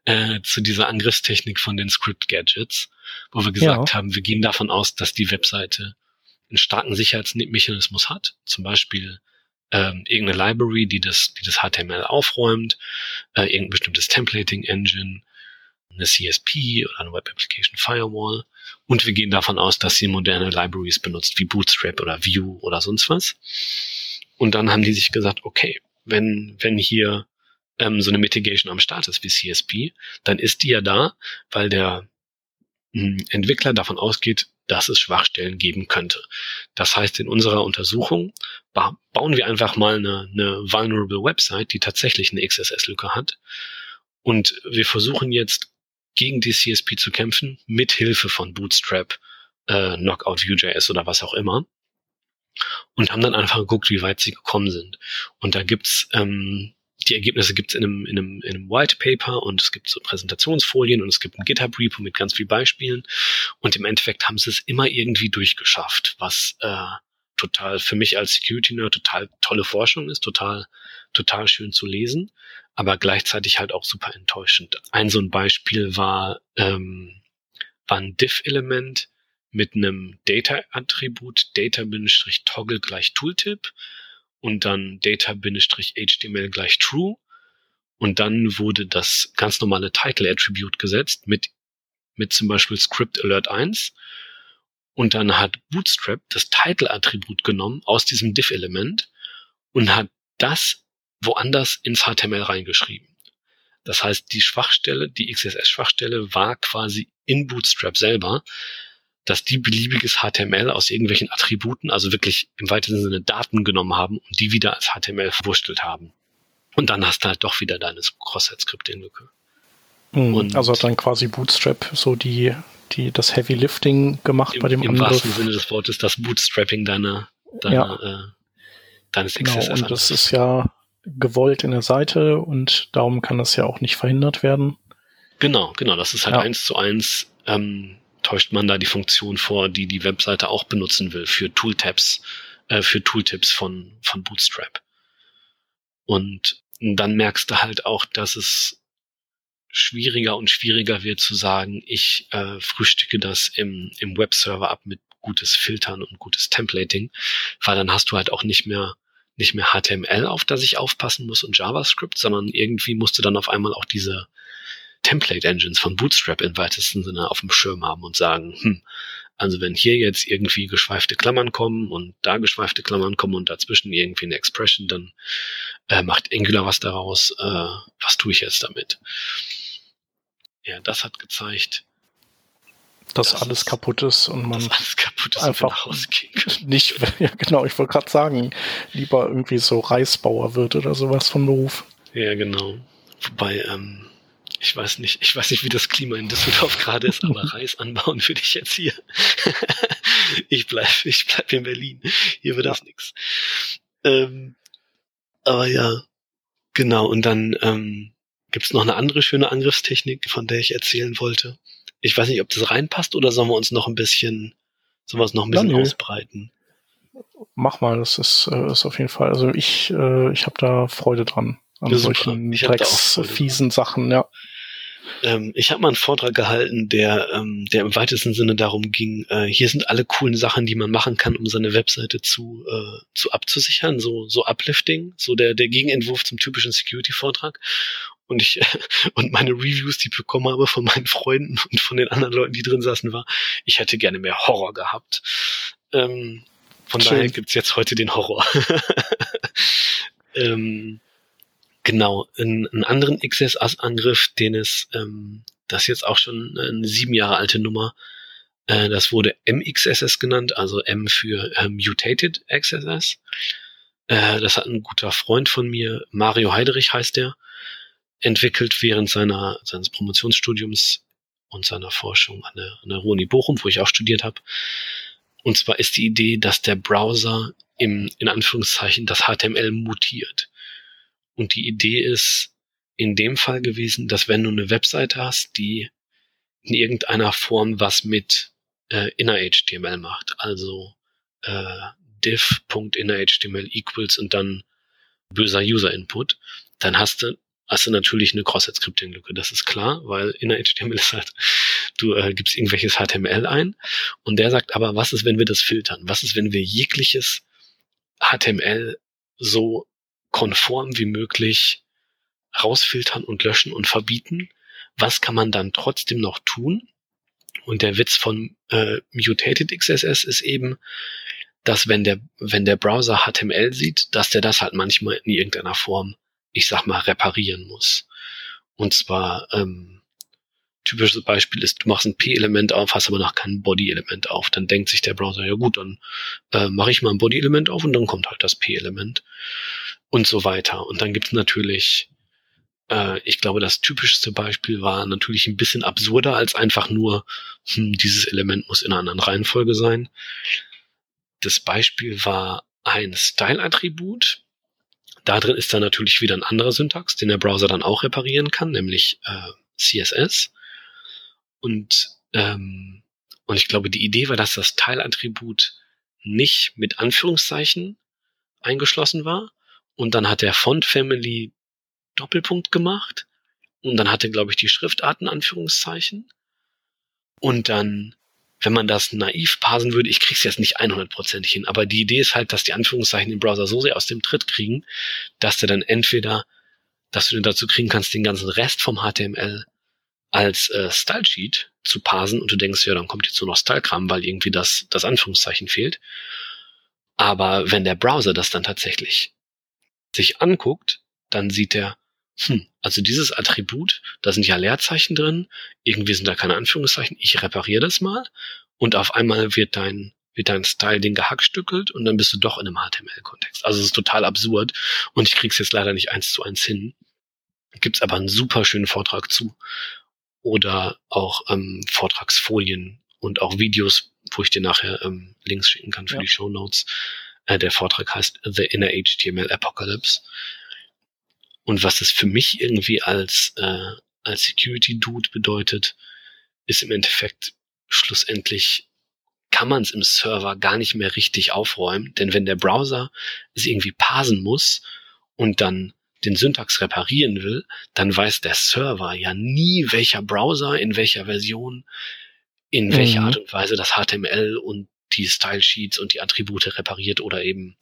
äh, zu dieser Angriffstechnik von den Script-Gadgets, wo wir gesagt ja. haben, wir gehen davon aus, dass die Webseite einen starken Sicherheitsmechanismus hat, zum Beispiel ähm, irgendeine Library, die das, die das HTML aufräumt, äh, irgendein bestimmtes Templating-Engine, eine CSP oder eine Web Application Firewall. Und wir gehen davon aus, dass sie moderne Libraries benutzt, wie Bootstrap oder Vue oder sonst was. Und dann haben die sich gesagt, okay, wenn, wenn hier ähm, so eine Mitigation am Start ist wie CSP, dann ist die ja da, weil der mh, hm, Entwickler davon ausgeht, dass es Schwachstellen geben könnte. Das heißt, in unserer Untersuchung ba bauen wir einfach mal eine, eine vulnerable Website, die tatsächlich eine XSS-Lücke hat. Und wir versuchen jetzt gegen die CSP zu kämpfen, mit Hilfe von Bootstrap, äh, Knockout Vue.js oder was auch immer und haben dann einfach geguckt, wie weit sie gekommen sind. Und da gibt's ähm, die Ergebnisse gibt's in einem, in, einem, in einem White Paper und es gibt so Präsentationsfolien und es gibt ein GitHub Repo mit ganz vielen Beispielen. Und im Endeffekt haben sie es immer irgendwie durchgeschafft, was äh, total für mich als Security Nerd total tolle Forschung ist, total total schön zu lesen, aber gleichzeitig halt auch super enttäuschend. Ein so ein Beispiel war ähm, war ein Diff-Element, mit einem Data-Attribut data-toggle gleich Tooltip und dann data-html gleich true. Und dann wurde das ganz normale Title-Attribute gesetzt mit, mit zum Beispiel Script Alert 1. Und dann hat Bootstrap das Title-Attribut genommen aus diesem diff-Element und hat das woanders ins HTML reingeschrieben. Das heißt, die Schwachstelle, die XSS-Schwachstelle war quasi in Bootstrap selber, dass die beliebiges HTML aus irgendwelchen Attributen, also wirklich im weitesten Sinne Daten genommen haben und die wieder als HTML verwurstelt haben. Und dann hast du halt doch wieder deine Cross-Site-Scripting-Lücke. Mhm, also hat dann quasi Bootstrap so die, die, das Heavy Lifting gemacht im, bei dem Im Angriff. wahrsten Sinne des Wortes das Bootstrapping deiner, deiner Ja. äh, deines Genau, XSS. und das ist ja gewollt in der Seite und darum kann das ja auch nicht verhindert werden. Genau, genau. Das ist halt Ja. eins zu eins, ähm, täuscht man da die Funktion vor, die die Webseite auch benutzen will für Tooltabs, äh, für Tooltips von, von Bootstrap. Und dann merkst du halt auch, dass es schwieriger und schwieriger wird zu sagen, ich äh, frühstücke das im, im Webserver ab mit gutes Filtern und gutes Templating, weil dann hast du halt auch nicht mehr nicht mehr HTML, auf das ich aufpassen muss und JavaScript, sondern irgendwie musst du dann auf einmal auch diese Template Engines von Bootstrap im weitesten Sinne auf dem Schirm haben und sagen, hm, also wenn hier jetzt irgendwie geschweifte Klammern kommen und da geschweifte Klammern kommen und dazwischen irgendwie eine Expression, dann äh, macht Angular was daraus, äh, was tue ich jetzt damit? Ja, das hat gezeigt, Dass Das alles kaputt ist und man dass alles kaputt ist einfach- und nicht, ja genau, ich wollte gerade sagen, lieber irgendwie so Reisbauer wird oder sowas vom Beruf. Ja, genau. Wobei, ähm, ich weiß nicht, ich weiß nicht, wie das Klima in Düsseldorf gerade ist, aber Reis anbauen würde ich jetzt hier. ich bleib, ich bleib in Berlin. Hier wird das nix. Ähm, aber ja, genau. Und dann ähm, gibt's noch eine andere schöne Angriffstechnik, von der ich erzählen wollte. Ich weiß nicht, ob das reinpasst oder sollen wir uns noch ein bisschen, sollen wir es noch ein bisschen Ja, ausbreiten? Mach mal, das ist, äh, ist auf jeden Fall. Also ich, äh, ich habe da Freude dran. An Ja, solchen Drecks, fiesen Sachen, ja. Ähm, ich habe mal einen Vortrag gehalten, der, ähm, der im weitesten Sinne darum ging, äh, hier sind alle coolen Sachen, die man machen kann, um seine Webseite zu, äh, zu abzusichern, so, so Uplifting, so der, der Gegenentwurf zum typischen Security-Vortrag. Und ich, und meine Reviews, die ich bekommen habe von meinen Freunden und von den anderen Leuten, die drin saßen, war, ich hätte gerne mehr Horror gehabt. Ähm, von Schön. daher gibt's jetzt heute den Horror. ähm, Genau, einen, einen anderen XSS-Angriff, den es, ähm, das ist jetzt auch schon eine sieben Jahre alte Nummer, äh, das wurde MXSS genannt, also M für äh, Mutated XSS. Äh, das hat ein guter Freund von mir, Mario Heiderich heißt der, entwickelt während seiner, seines Promotionsstudiums und seiner Forschung an der, an der Uni Bochum, wo ich auch studiert habe. Und zwar ist die Idee, dass der Browser im, in Anführungszeichen, das HTML mutiert. Und die Idee ist in dem Fall gewesen, dass wenn du eine Webseite hast, die in irgendeiner Form was mit äh, inner-HTML macht, also äh, div.inner-HTML equals und dann böser User-Input, dann hast du hast du natürlich eine Cross-Site-Scripting-Lücke. Das ist klar, weil inner-HTML ist halt, du äh, gibst irgendwelches HTML ein und der sagt aber, was ist, wenn wir das filtern? Was ist, wenn wir jegliches HTML so konform wie möglich rausfiltern und löschen und verbieten. Was kann man dann trotzdem noch tun? Und der Witz von äh, Mutated XSS ist eben, dass wenn der, wenn der Browser HTML sieht, dass der das halt manchmal in irgendeiner Form, ich sag mal, reparieren muss. Und zwar, ähm, typisches Beispiel ist, du machst ein P-Element auf, hast aber noch kein Body-Element auf. Dann denkt sich der Browser, ja gut, dann äh, mache ich mal ein Body-Element auf und dann kommt halt das P-Element und so weiter. Und dann gibt's natürlich, äh, ich glaube, das typischste Beispiel war natürlich ein bisschen absurder als einfach nur, hm, dieses Element muss in einer anderen Reihenfolge sein. Das Beispiel war ein Style-Attribut. Da drin ist dann natürlich wieder ein anderer Syntax, den der Browser dann auch reparieren kann, nämlich äh, CSS. Und, ähm, und ich glaube, die Idee war, dass das Style-Attribut nicht mit Anführungszeichen eingeschlossen war, und dann hat der Font Family Doppelpunkt gemacht. Und dann hatte, glaube ich, die Schriftarten Anführungszeichen. Und dann, wenn man das naiv parsen würde, ich krieg's jetzt nicht 100% hin, aber die Idee ist halt, dass die Anführungszeichen den Browser so sehr aus dem Tritt kriegen, dass der dann entweder, dass du den dazu kriegen kannst, den ganzen Rest vom HTML als äh, Style Sheet zu parsen und du denkst, ja, dann kommt jetzt nur noch Style-Kram, weil irgendwie das, das Anführungszeichen fehlt. Aber wenn der Browser das dann tatsächlich sich anguckt, dann sieht er, hm, also dieses Attribut, da sind ja Leerzeichen drin, irgendwie sind da keine Anführungszeichen, ich repariere das mal und auf einmal wird dein wird dein Style-Ding gehackstückelt und dann bist du doch in einem HTML-Kontext. Also es ist total absurd und ich krieg's jetzt leider nicht eins zu eins hin. Gibt's aber einen super schönen Vortrag zu. Oder auch ähm, Vortragsfolien und auch Videos, wo ich dir nachher ähm, Links schicken kann für ja. die Show Notes. Äh, der Vortrag heißt The Inner HTML Apocalypse. Und was es für mich irgendwie als, äh, als Security Dude bedeutet, ist im Endeffekt schlussendlich kann man es im Server gar nicht mehr richtig aufräumen, denn wenn der Browser es irgendwie parsen muss und dann den Syntax reparieren will, dann weiß der Server ja nie, welcher Browser in welcher Version in mhm. welcher Art und Weise das HTML und die Style Sheets und die Attribute repariert oder eben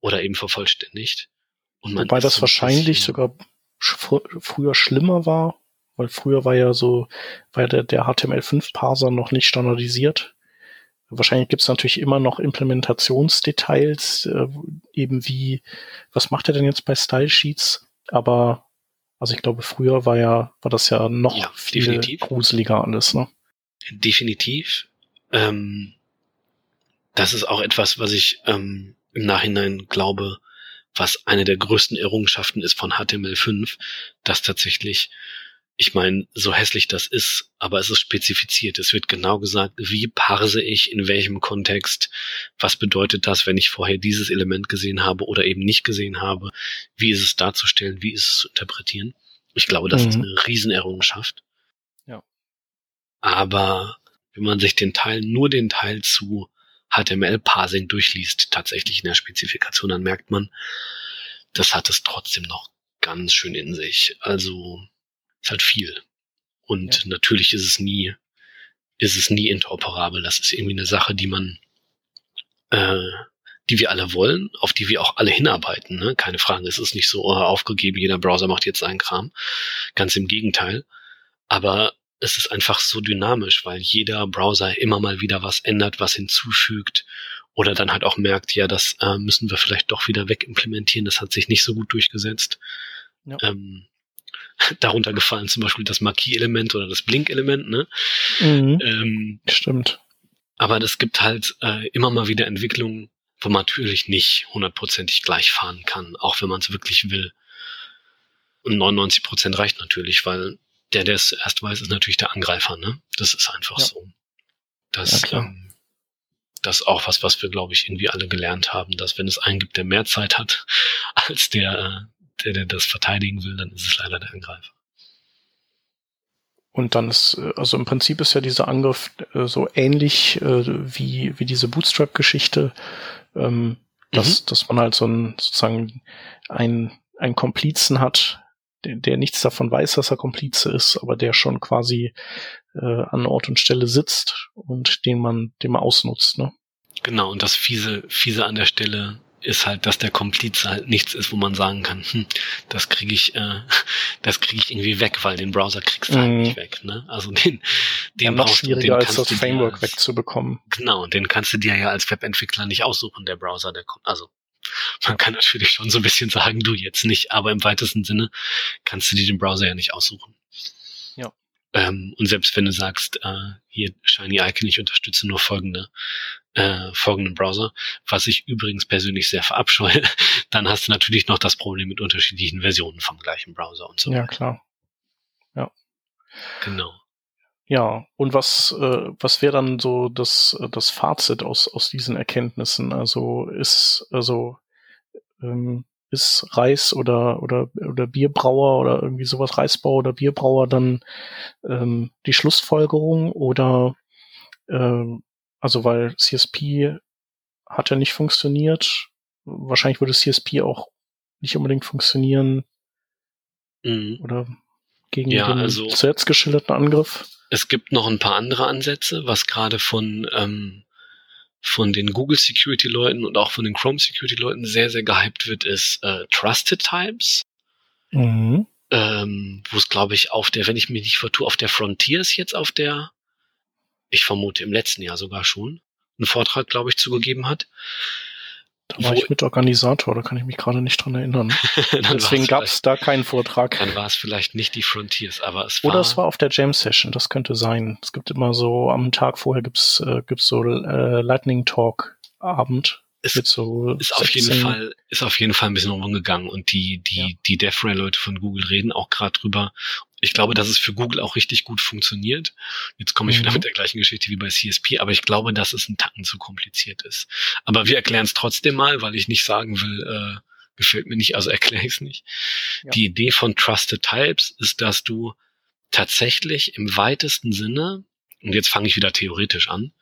oder eben vervollständigt. Wobei das wahrscheinlich sogar fr früher schlimmer war, weil früher war ja so, war der, der HTML5-Parser noch nicht standardisiert. Wahrscheinlich gibt es natürlich immer noch Implementationsdetails, äh, eben wie, was macht er denn jetzt bei Style Sheets? Aber also ich glaube, früher war ja, war das ja noch ja, viel definitiv. gruseliger alles, ne? Definitiv. Ähm, das ist auch etwas, was ich ähm, im Nachhinein glaube, was eine der größten Errungenschaften ist von HTML5, dass tatsächlich ich meine, so hässlich das ist, aber es ist spezifiziert. Es wird genau gesagt, wie parse ich, in welchem Kontext, was bedeutet das, wenn ich vorher dieses Element gesehen habe oder eben nicht gesehen habe, wie ist es darzustellen, wie ist es zu interpretieren. Ich glaube, das mhm. ist eine Riesenerrungenschaft. Ja. Aber wenn man sich den Teil, nur den Teil zu HTML-Parsing durchliest, tatsächlich in der Spezifikation, dann merkt man, das hat es trotzdem noch ganz schön in sich. Also ist halt viel. Und ja. natürlich ist es nie, ist es nie interoperabel. Das ist irgendwie eine Sache, die man, äh, die wir alle wollen, auf die wir auch alle hinarbeiten. Ne? Keine Frage. Es ist nicht so oh, aufgegeben, jeder Browser macht jetzt seinen Kram. Ganz im Gegenteil. Aber es ist einfach so dynamisch, weil jeder Browser immer mal wieder was ändert, was hinzufügt oder dann halt auch merkt, ja, das äh, müssen wir vielleicht doch wieder wegimplementieren, das hat sich nicht so gut durchgesetzt. Ja. Ähm, darunter gefallen, zum Beispiel das Marquis-Element oder das Blink-Element, ne? Mhm. Ähm, Stimmt. Aber es gibt halt äh, immer mal wieder Entwicklungen, wo man natürlich nicht hundertprozentig gleich fahren kann, auch wenn man es wirklich will. Und 99 Prozent reicht natürlich, weil der, der es erst weiß, ist natürlich der Angreifer, ne? Das ist einfach ja. so. Das, ja, ähm, das ist auch was, was wir, glaube ich, irgendwie alle gelernt haben, dass wenn es einen gibt, der mehr Zeit hat als der, äh, der, der das verteidigen will, dann ist es leider der Angreifer. Und dann ist, äh, also im Prinzip ist ja dieser Angriff äh, so ähnlich äh, wie, wie diese Bootstrap-Geschichte, ähm, dass, mhm. dass man halt so ein, sozusagen ein, ein Komplizen hat, der, der nichts davon weiß, dass er Komplize ist, aber der schon quasi äh, an Ort und Stelle sitzt und den man, den man ausnutzt, ne? Genau, und das fiese, fiese an der Stelle ist halt, dass der Komplize halt nichts ist, wo man sagen kann, hm, das kriege ich, äh, das kriege ich irgendwie weg, weil den Browser kriegst du halt mhm. nicht weg. Ne? Also den, den ja, noch schwieriger als das Framework als, wegzubekommen. Genau, den kannst du dir ja als Webentwickler nicht aussuchen, der Browser, der kommt. Also man kann natürlich schon so ein bisschen sagen, du jetzt nicht, aber im weitesten Sinne kannst du dir den Browser ja nicht aussuchen. Ja. Ähm, und selbst wenn du sagst, äh, hier Shiny Icon, ich unterstütze nur folgende äh, folgenden Browser, was ich übrigens persönlich sehr verabscheue, dann hast du natürlich noch das Problem mit unterschiedlichen Versionen vom gleichen Browser und so. Ja, klar. Ja. Genau. Ja, und was, äh, was wäre dann so das, das Fazit aus, aus diesen Erkenntnissen? Also ist, also ähm, ist Reis oder, oder, oder Bierbrauer oder irgendwie sowas, Reisbauer oder Bierbrauer dann ähm, die Schlussfolgerung oder ähm, also weil CSP hat ja nicht funktioniert. Wahrscheinlich würde CSP auch nicht unbedingt funktionieren. Mhm. Oder gegen ja, den also, zuletzt geschilderten Angriff. Es gibt noch ein paar andere Ansätze, was gerade von, ähm, von den Google Security Leuten und auch von den Chrome Security Leuten sehr, sehr gehypt wird, ist äh, Trusted Types. Mhm. Ähm, wo es, glaube ich, auf der, wenn ich mich nicht vertue, auf der Frontier ist jetzt auf der ich vermute im letzten Jahr sogar schon, einen Vortrag, glaube ich, zugegeben hat. Da war Wo, ich Mitorganisator, da kann ich mich gerade nicht dran erinnern. Deswegen gab es da keinen Vortrag. Dann war es vielleicht nicht die Frontiers, aber es war. Oder es war auf der Jam Session, das könnte sein. Es gibt immer so, am Tag vorher gibt's äh, gibt's so äh, Lightning Talk Abend. Es so ist auf jeden Fall, ist auf jeden Fall ein bisschen rumgegangen und die, die, ja. die DevRel-Leute von Google reden auch gerade drüber. Ich glaube, dass es für Google auch richtig gut funktioniert. Jetzt komme ich mhm. wieder mit der gleichen Geschichte wie bei CSP, aber ich glaube, dass es ein Tacken zu kompliziert ist. Aber wir erklären es trotzdem mal, weil ich nicht sagen will, äh, gefällt mir nicht, also erkläre ich es nicht. Ja. Die Idee von Trusted Types ist, dass du tatsächlich im weitesten Sinne, und jetzt fange ich wieder theoretisch an,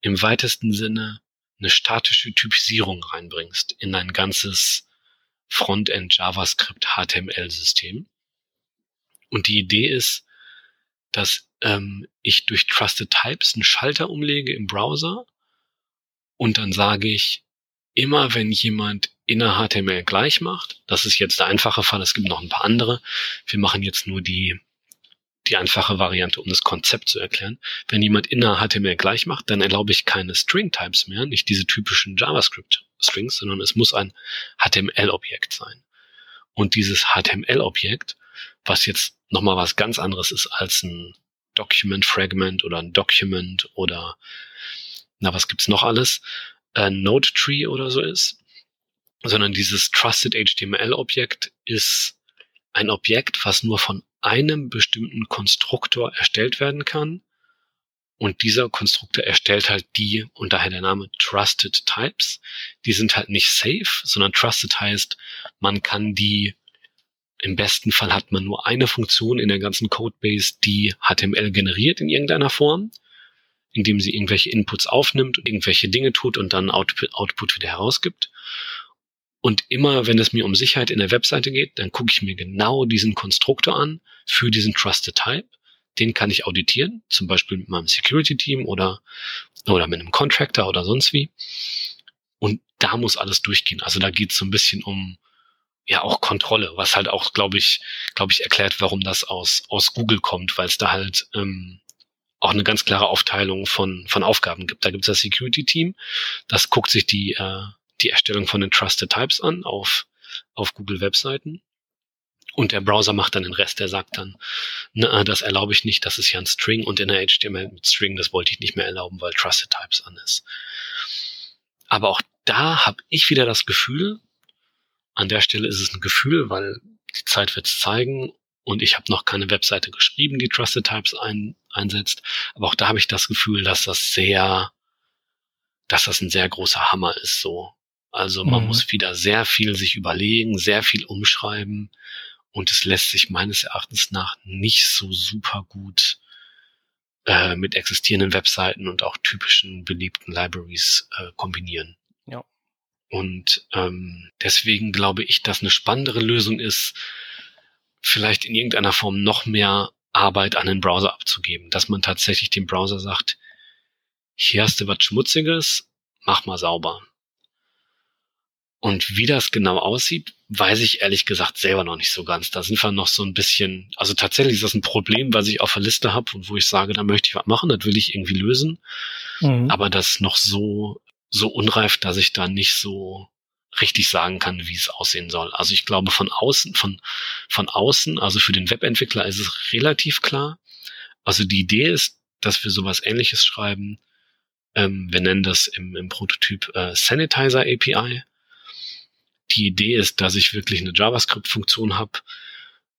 im weitesten Sinne eine statische Typisierung reinbringst in ein ganzes Frontend JavaScript HTML System. Und die Idee ist, dass ähm, ich durch Trusted Types einen Schalter umlege im Browser und dann sage ich, immer wenn jemand inner HTML gleich macht, das ist jetzt der einfache Fall, es gibt noch ein paar andere, wir machen jetzt nur die die einfache Variante, um das Konzept zu erklären. Wenn jemand inner HTML gleich macht, dann erlaube ich keine String-Types mehr, nicht diese typischen JavaScript-Strings, sondern es muss ein HTML-Objekt sein. Und dieses HTML-Objekt, was jetzt nochmal was ganz anderes ist als ein Document-Fragment oder ein Document oder na, was gibt's noch alles? Ein Node-Tree oder so ist, sondern dieses Trusted HTML-Objekt ist ein Objekt, was nur von einem bestimmten Konstruktor erstellt werden kann. Und dieser Konstruktor erstellt halt die, und daher der Name Trusted Types. Die sind halt nicht safe, sondern Trusted heißt, man kann die, im besten Fall hat man nur eine Funktion in der ganzen Codebase, die HTML generiert in irgendeiner Form, indem sie irgendwelche Inputs aufnimmt und irgendwelche Dinge tut und dann Output, Output wieder herausgibt. Und immer, wenn es mir um Sicherheit in der Webseite geht, dann gucke ich mir genau diesen Konstruktor an für diesen Trusted Type. Den kann ich auditieren, zum Beispiel mit meinem Security-Team oder, oder mit einem Contractor oder sonst wie. Und da muss alles durchgehen. Also da geht es so ein bisschen um ja auch Kontrolle, was halt auch, glaube ich, glaube ich, erklärt, warum das aus, aus Google kommt, weil es da halt ähm, auch eine ganz klare Aufteilung von, von Aufgaben gibt. Da gibt es das Security-Team, das guckt sich die, äh, die Erstellung von den Trusted Types an auf, auf Google Webseiten. Und der Browser macht dann den Rest, der sagt dann, na, das erlaube ich nicht, das ist ja ein String und in der HTML mit String, das wollte ich nicht mehr erlauben, weil Trusted Types an ist. Aber auch da habe ich wieder das Gefühl, an der Stelle ist es ein Gefühl, weil die Zeit wird es zeigen und ich habe noch keine Webseite geschrieben, die Trusted Types ein, einsetzt. Aber auch da habe ich das Gefühl, dass das sehr, dass das ein sehr großer Hammer ist, so also man mhm. muss wieder sehr viel sich überlegen, sehr viel umschreiben und es lässt sich meines Erachtens nach nicht so super gut äh, mit existierenden Webseiten und auch typischen beliebten Libraries äh, kombinieren. Ja. Und ähm, deswegen glaube ich, dass eine spannendere Lösung ist, vielleicht in irgendeiner Form noch mehr Arbeit an den Browser abzugeben, dass man tatsächlich dem Browser sagt, hier hast du was Schmutziges, mach mal sauber. Und wie das genau aussieht, weiß ich ehrlich gesagt selber noch nicht so ganz. Da sind wir noch so ein bisschen, also tatsächlich ist das ein Problem, was ich auf der Liste habe und wo ich sage, da möchte ich was machen, das will ich irgendwie lösen. Mhm. Aber das noch so, so unreif, dass ich da nicht so richtig sagen kann, wie es aussehen soll. Also ich glaube von außen, von, von außen, also für den Webentwickler ist es relativ klar. Also die Idee ist, dass wir sowas ähnliches schreiben. Ähm, wir nennen das im, im Prototyp äh, Sanitizer API die Idee ist, dass ich wirklich eine JavaScript-Funktion habe,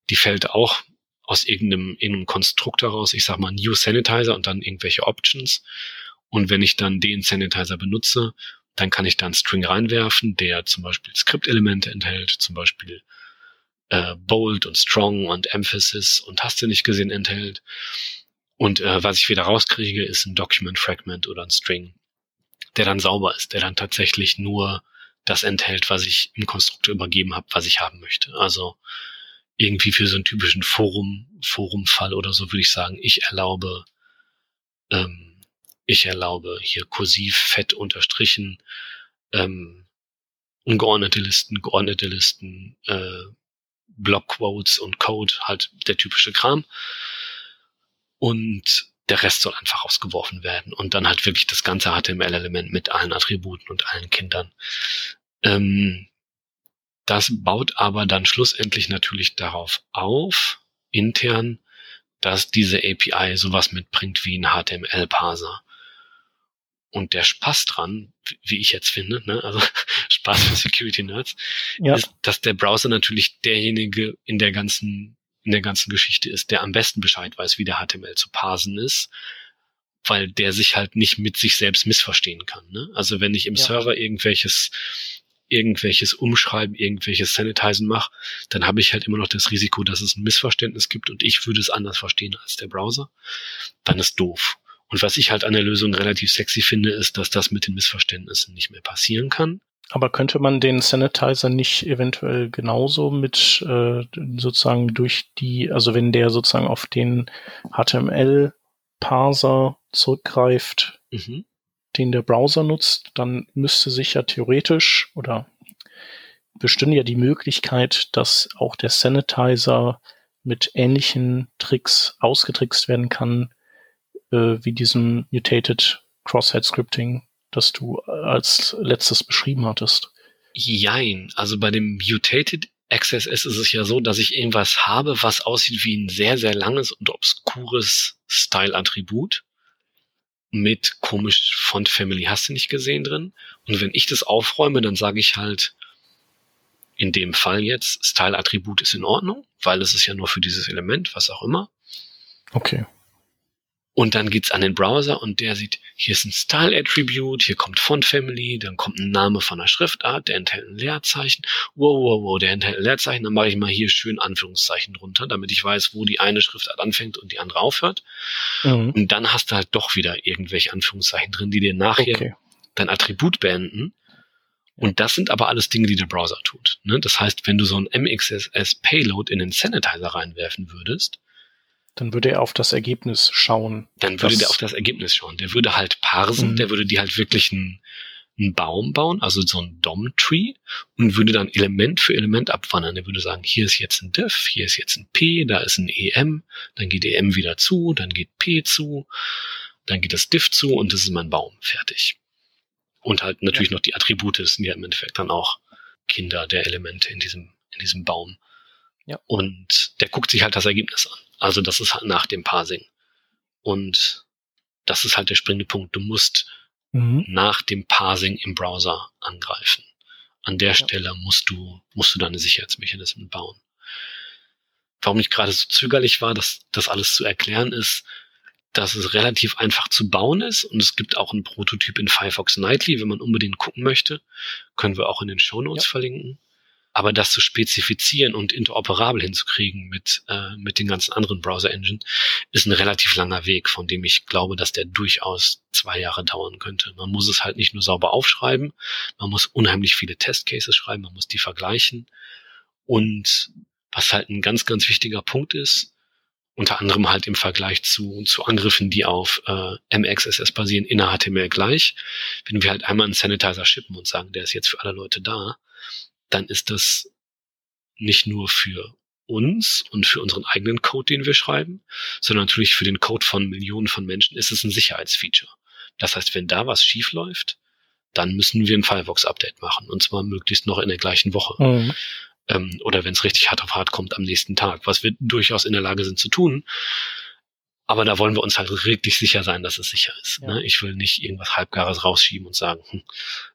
die fällt auch aus irgendeinem, irgendeinem Konstrukt heraus, ich sag mal New Sanitizer und dann irgendwelche Options. Und wenn ich dann den Sanitizer benutze, dann kann ich da einen String reinwerfen, der zum Beispiel Skriptelemente enthält, zum Beispiel äh, Bold und Strong und Emphasis und hast du nicht gesehen enthält. Und äh, was ich wieder rauskriege, ist ein Document Fragment oder ein String, der dann sauber ist, der dann tatsächlich nur das enthält, was ich im Konstruktor übergeben habe, was ich haben möchte. Also irgendwie für so einen typischen Forum, Forumfall oder so würde ich sagen, ich erlaube, ähm, ich erlaube hier kursiv, fett unterstrichen, ähm, ungeordnete Listen, geordnete Listen, äh, Blockquotes und Code, halt der typische Kram. Und der Rest soll einfach ausgeworfen werden und dann halt wirklich das ganze HTML-Element mit allen Attributen und allen Kindern Ähm, das baut aber dann schlussendlich natürlich darauf auf, intern, dass diese API sowas mitbringt wie ein HTML-Parser. Und der Spaß dran, wie ich jetzt finde, ne, also Spaß für Security-Nerds, ja. ist, dass der Browser natürlich derjenige in der ganzen, in der ganzen Geschichte ist, der am besten Bescheid weiß, wie der HTML zu parsen ist, weil der sich halt nicht mit sich selbst missverstehen kann. Ne? Also wenn ich im ja. Server irgendwelches irgendwelches Umschreiben, irgendwelches Sanitizen mache, dann habe ich halt immer noch das Risiko, dass es ein Missverständnis gibt und ich würde es anders verstehen als der Browser. Dann ist doof. Und was ich halt an der Lösung relativ sexy finde, ist, dass das mit den Missverständnissen nicht mehr passieren kann. Aber könnte man den Sanitizer nicht eventuell genauso mit äh, sozusagen durch die, also wenn der sozusagen auf den HTML-Parser zurückgreift, mhm den der Browser nutzt, dann müsste sich ja theoretisch oder bestünde ja die Möglichkeit, dass auch der Sanitizer mit ähnlichen Tricks ausgetrickst werden kann, äh, wie diesem Mutated Crosshead Scripting, das du als letztes beschrieben hattest. Jein. Also bei dem Mutated XSS ist es ja so, dass ich irgendwas habe, was aussieht wie ein sehr, sehr langes und obskures Style-Attribut mit komisch Font Family hast du nicht gesehen drin. Und wenn ich das aufräume, dann sage ich halt, in dem Fall jetzt, Style-Attribut ist in Ordnung, weil es ist ja nur für dieses Element, was auch immer. Okay. Und dann geht's an den Browser und der sieht, hier ist ein Style Attribute, hier kommt Font Family, dann kommt ein Name von einer Schriftart, der enthält ein Leerzeichen. Wow, wow, wow, der enthält ein Leerzeichen, dann mache ich mal hier schön Anführungszeichen drunter, damit ich weiß, wo die eine Schriftart anfängt und die andere aufhört. Mhm. Und dann hast du halt doch wieder irgendwelche Anführungszeichen drin, die dir nachher okay. dein Attribut beenden. Und das sind aber alles Dinge, die der Browser tut. Ne? Das heißt, wenn du so ein MXSS Payload in den Sanitizer reinwerfen würdest, dann würde er auf das Ergebnis schauen. Dann würde der auf das Ergebnis schauen. Der würde halt parsen, mhm. der würde die halt wirklich einen, einen Baum bauen, also so ein DOM-Tree und würde dann Element für Element abwandern. Der würde sagen, hier ist jetzt ein Diff, hier ist jetzt ein P, da ist ein EM, dann geht EM wieder zu, dann geht P zu, dann geht das Diff zu und das ist mein Baum. Fertig. Und halt natürlich ja. noch die Attribute sind ja im Endeffekt dann auch Kinder der Elemente in diesem, in diesem Baum. Ja. Und der guckt sich halt das Ergebnis an. Also das ist halt nach dem Parsing. Und das ist halt der springende Punkt. Du musst mhm. nach dem Parsing im Browser angreifen. An der ja. Stelle musst du, musst du deine Sicherheitsmechanismen bauen. Warum ich gerade so zögerlich war, das, das alles zu erklären, ist, dass es relativ einfach zu bauen ist und es gibt auch einen Prototyp in Firefox Nightly, wenn man unbedingt gucken möchte. Können wir auch in den Show Notes ja. verlinken. Aber das zu spezifizieren und interoperabel hinzukriegen mit, äh, mit den ganzen anderen Browser-Engine ist ein relativ langer Weg, von dem ich glaube, dass der durchaus zwei Jahre dauern könnte. Man muss es halt nicht nur sauber aufschreiben, man muss unheimlich viele Testcases schreiben, man muss die vergleichen. Und was halt ein ganz, ganz wichtiger Punkt ist, unter anderem halt im Vergleich zu, zu Angriffen, die auf äh, MXSS basieren, in HTML gleich. Wenn wir halt einmal einen Sanitizer shippen und sagen, der ist jetzt für alle Leute da, dann ist das nicht nur für uns und für unseren eigenen Code, den wir schreiben, sondern natürlich für den Code von Millionen von Menschen ist es ein Sicherheitsfeature. Das heißt, wenn da was schief läuft, dann müssen wir ein Firefox-Update machen und zwar möglichst noch in der gleichen Woche. Mhm. Ähm, oder wenn es richtig hart auf hart kommt, am nächsten Tag, was wir durchaus in der Lage sind zu tun. Aber da wollen wir uns halt wirklich sicher sein, dass es sicher ist. Ja. Ne? Ich will nicht irgendwas Halbgares rausschieben und sagen, hm,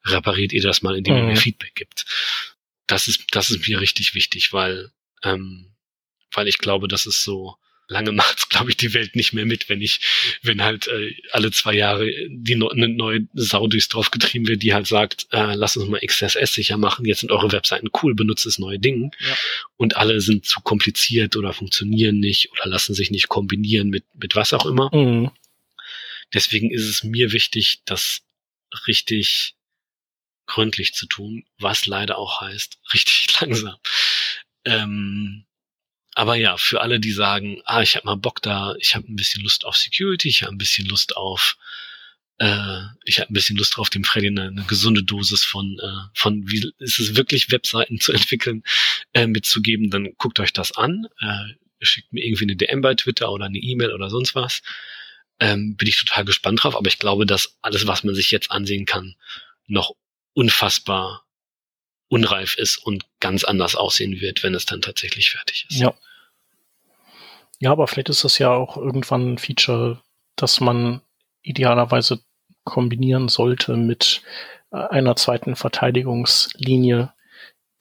repariert ihr das mal, indem ihr mir mhm. Feedback gibt das ist, das ist mir richtig wichtig, weil, ähm, weil ich glaube, das ist so, lange macht's, glaube ich, die Welt nicht mehr mit, wenn ich, wenn halt äh, alle zwei Jahre die no, eine neue Sau durchs drauf getrieben wird, die halt sagt, äh, lass uns mal XSS sicher machen, jetzt sind eure Webseiten cool, benutzt das neue Ding ja. und alle sind zu kompliziert oder funktionieren nicht oder lassen sich nicht kombinieren mit, mit was auch immer. Mhm. Deswegen ist es mir wichtig, dass richtig gründlich zu tun, was leider auch heißt, richtig langsam. Ähm, aber ja, für alle, die sagen, ah, ich habe mal Bock da, ich habe ein bisschen Lust auf Security, ich habe ein bisschen Lust auf, äh, ich habe ein bisschen Lust drauf, dem Freddy eine, eine gesunde Dosis von, äh, von wie ist es wirklich, Webseiten zu entwickeln, äh, mitzugeben, dann guckt euch das an, äh, schickt mir irgendwie eine DM bei Twitter oder eine E-Mail oder sonst was. Ähm, bin ich total gespannt drauf, aber ich glaube, dass alles, was man sich jetzt ansehen kann, noch unfassbar unreif ist und ganz anders aussehen wird, wenn es dann tatsächlich fertig ist. Ja. Ja, aber vielleicht ist das ja auch irgendwann ein Feature, dass man idealerweise kombinieren sollte mit äh, einer zweiten Verteidigungslinie,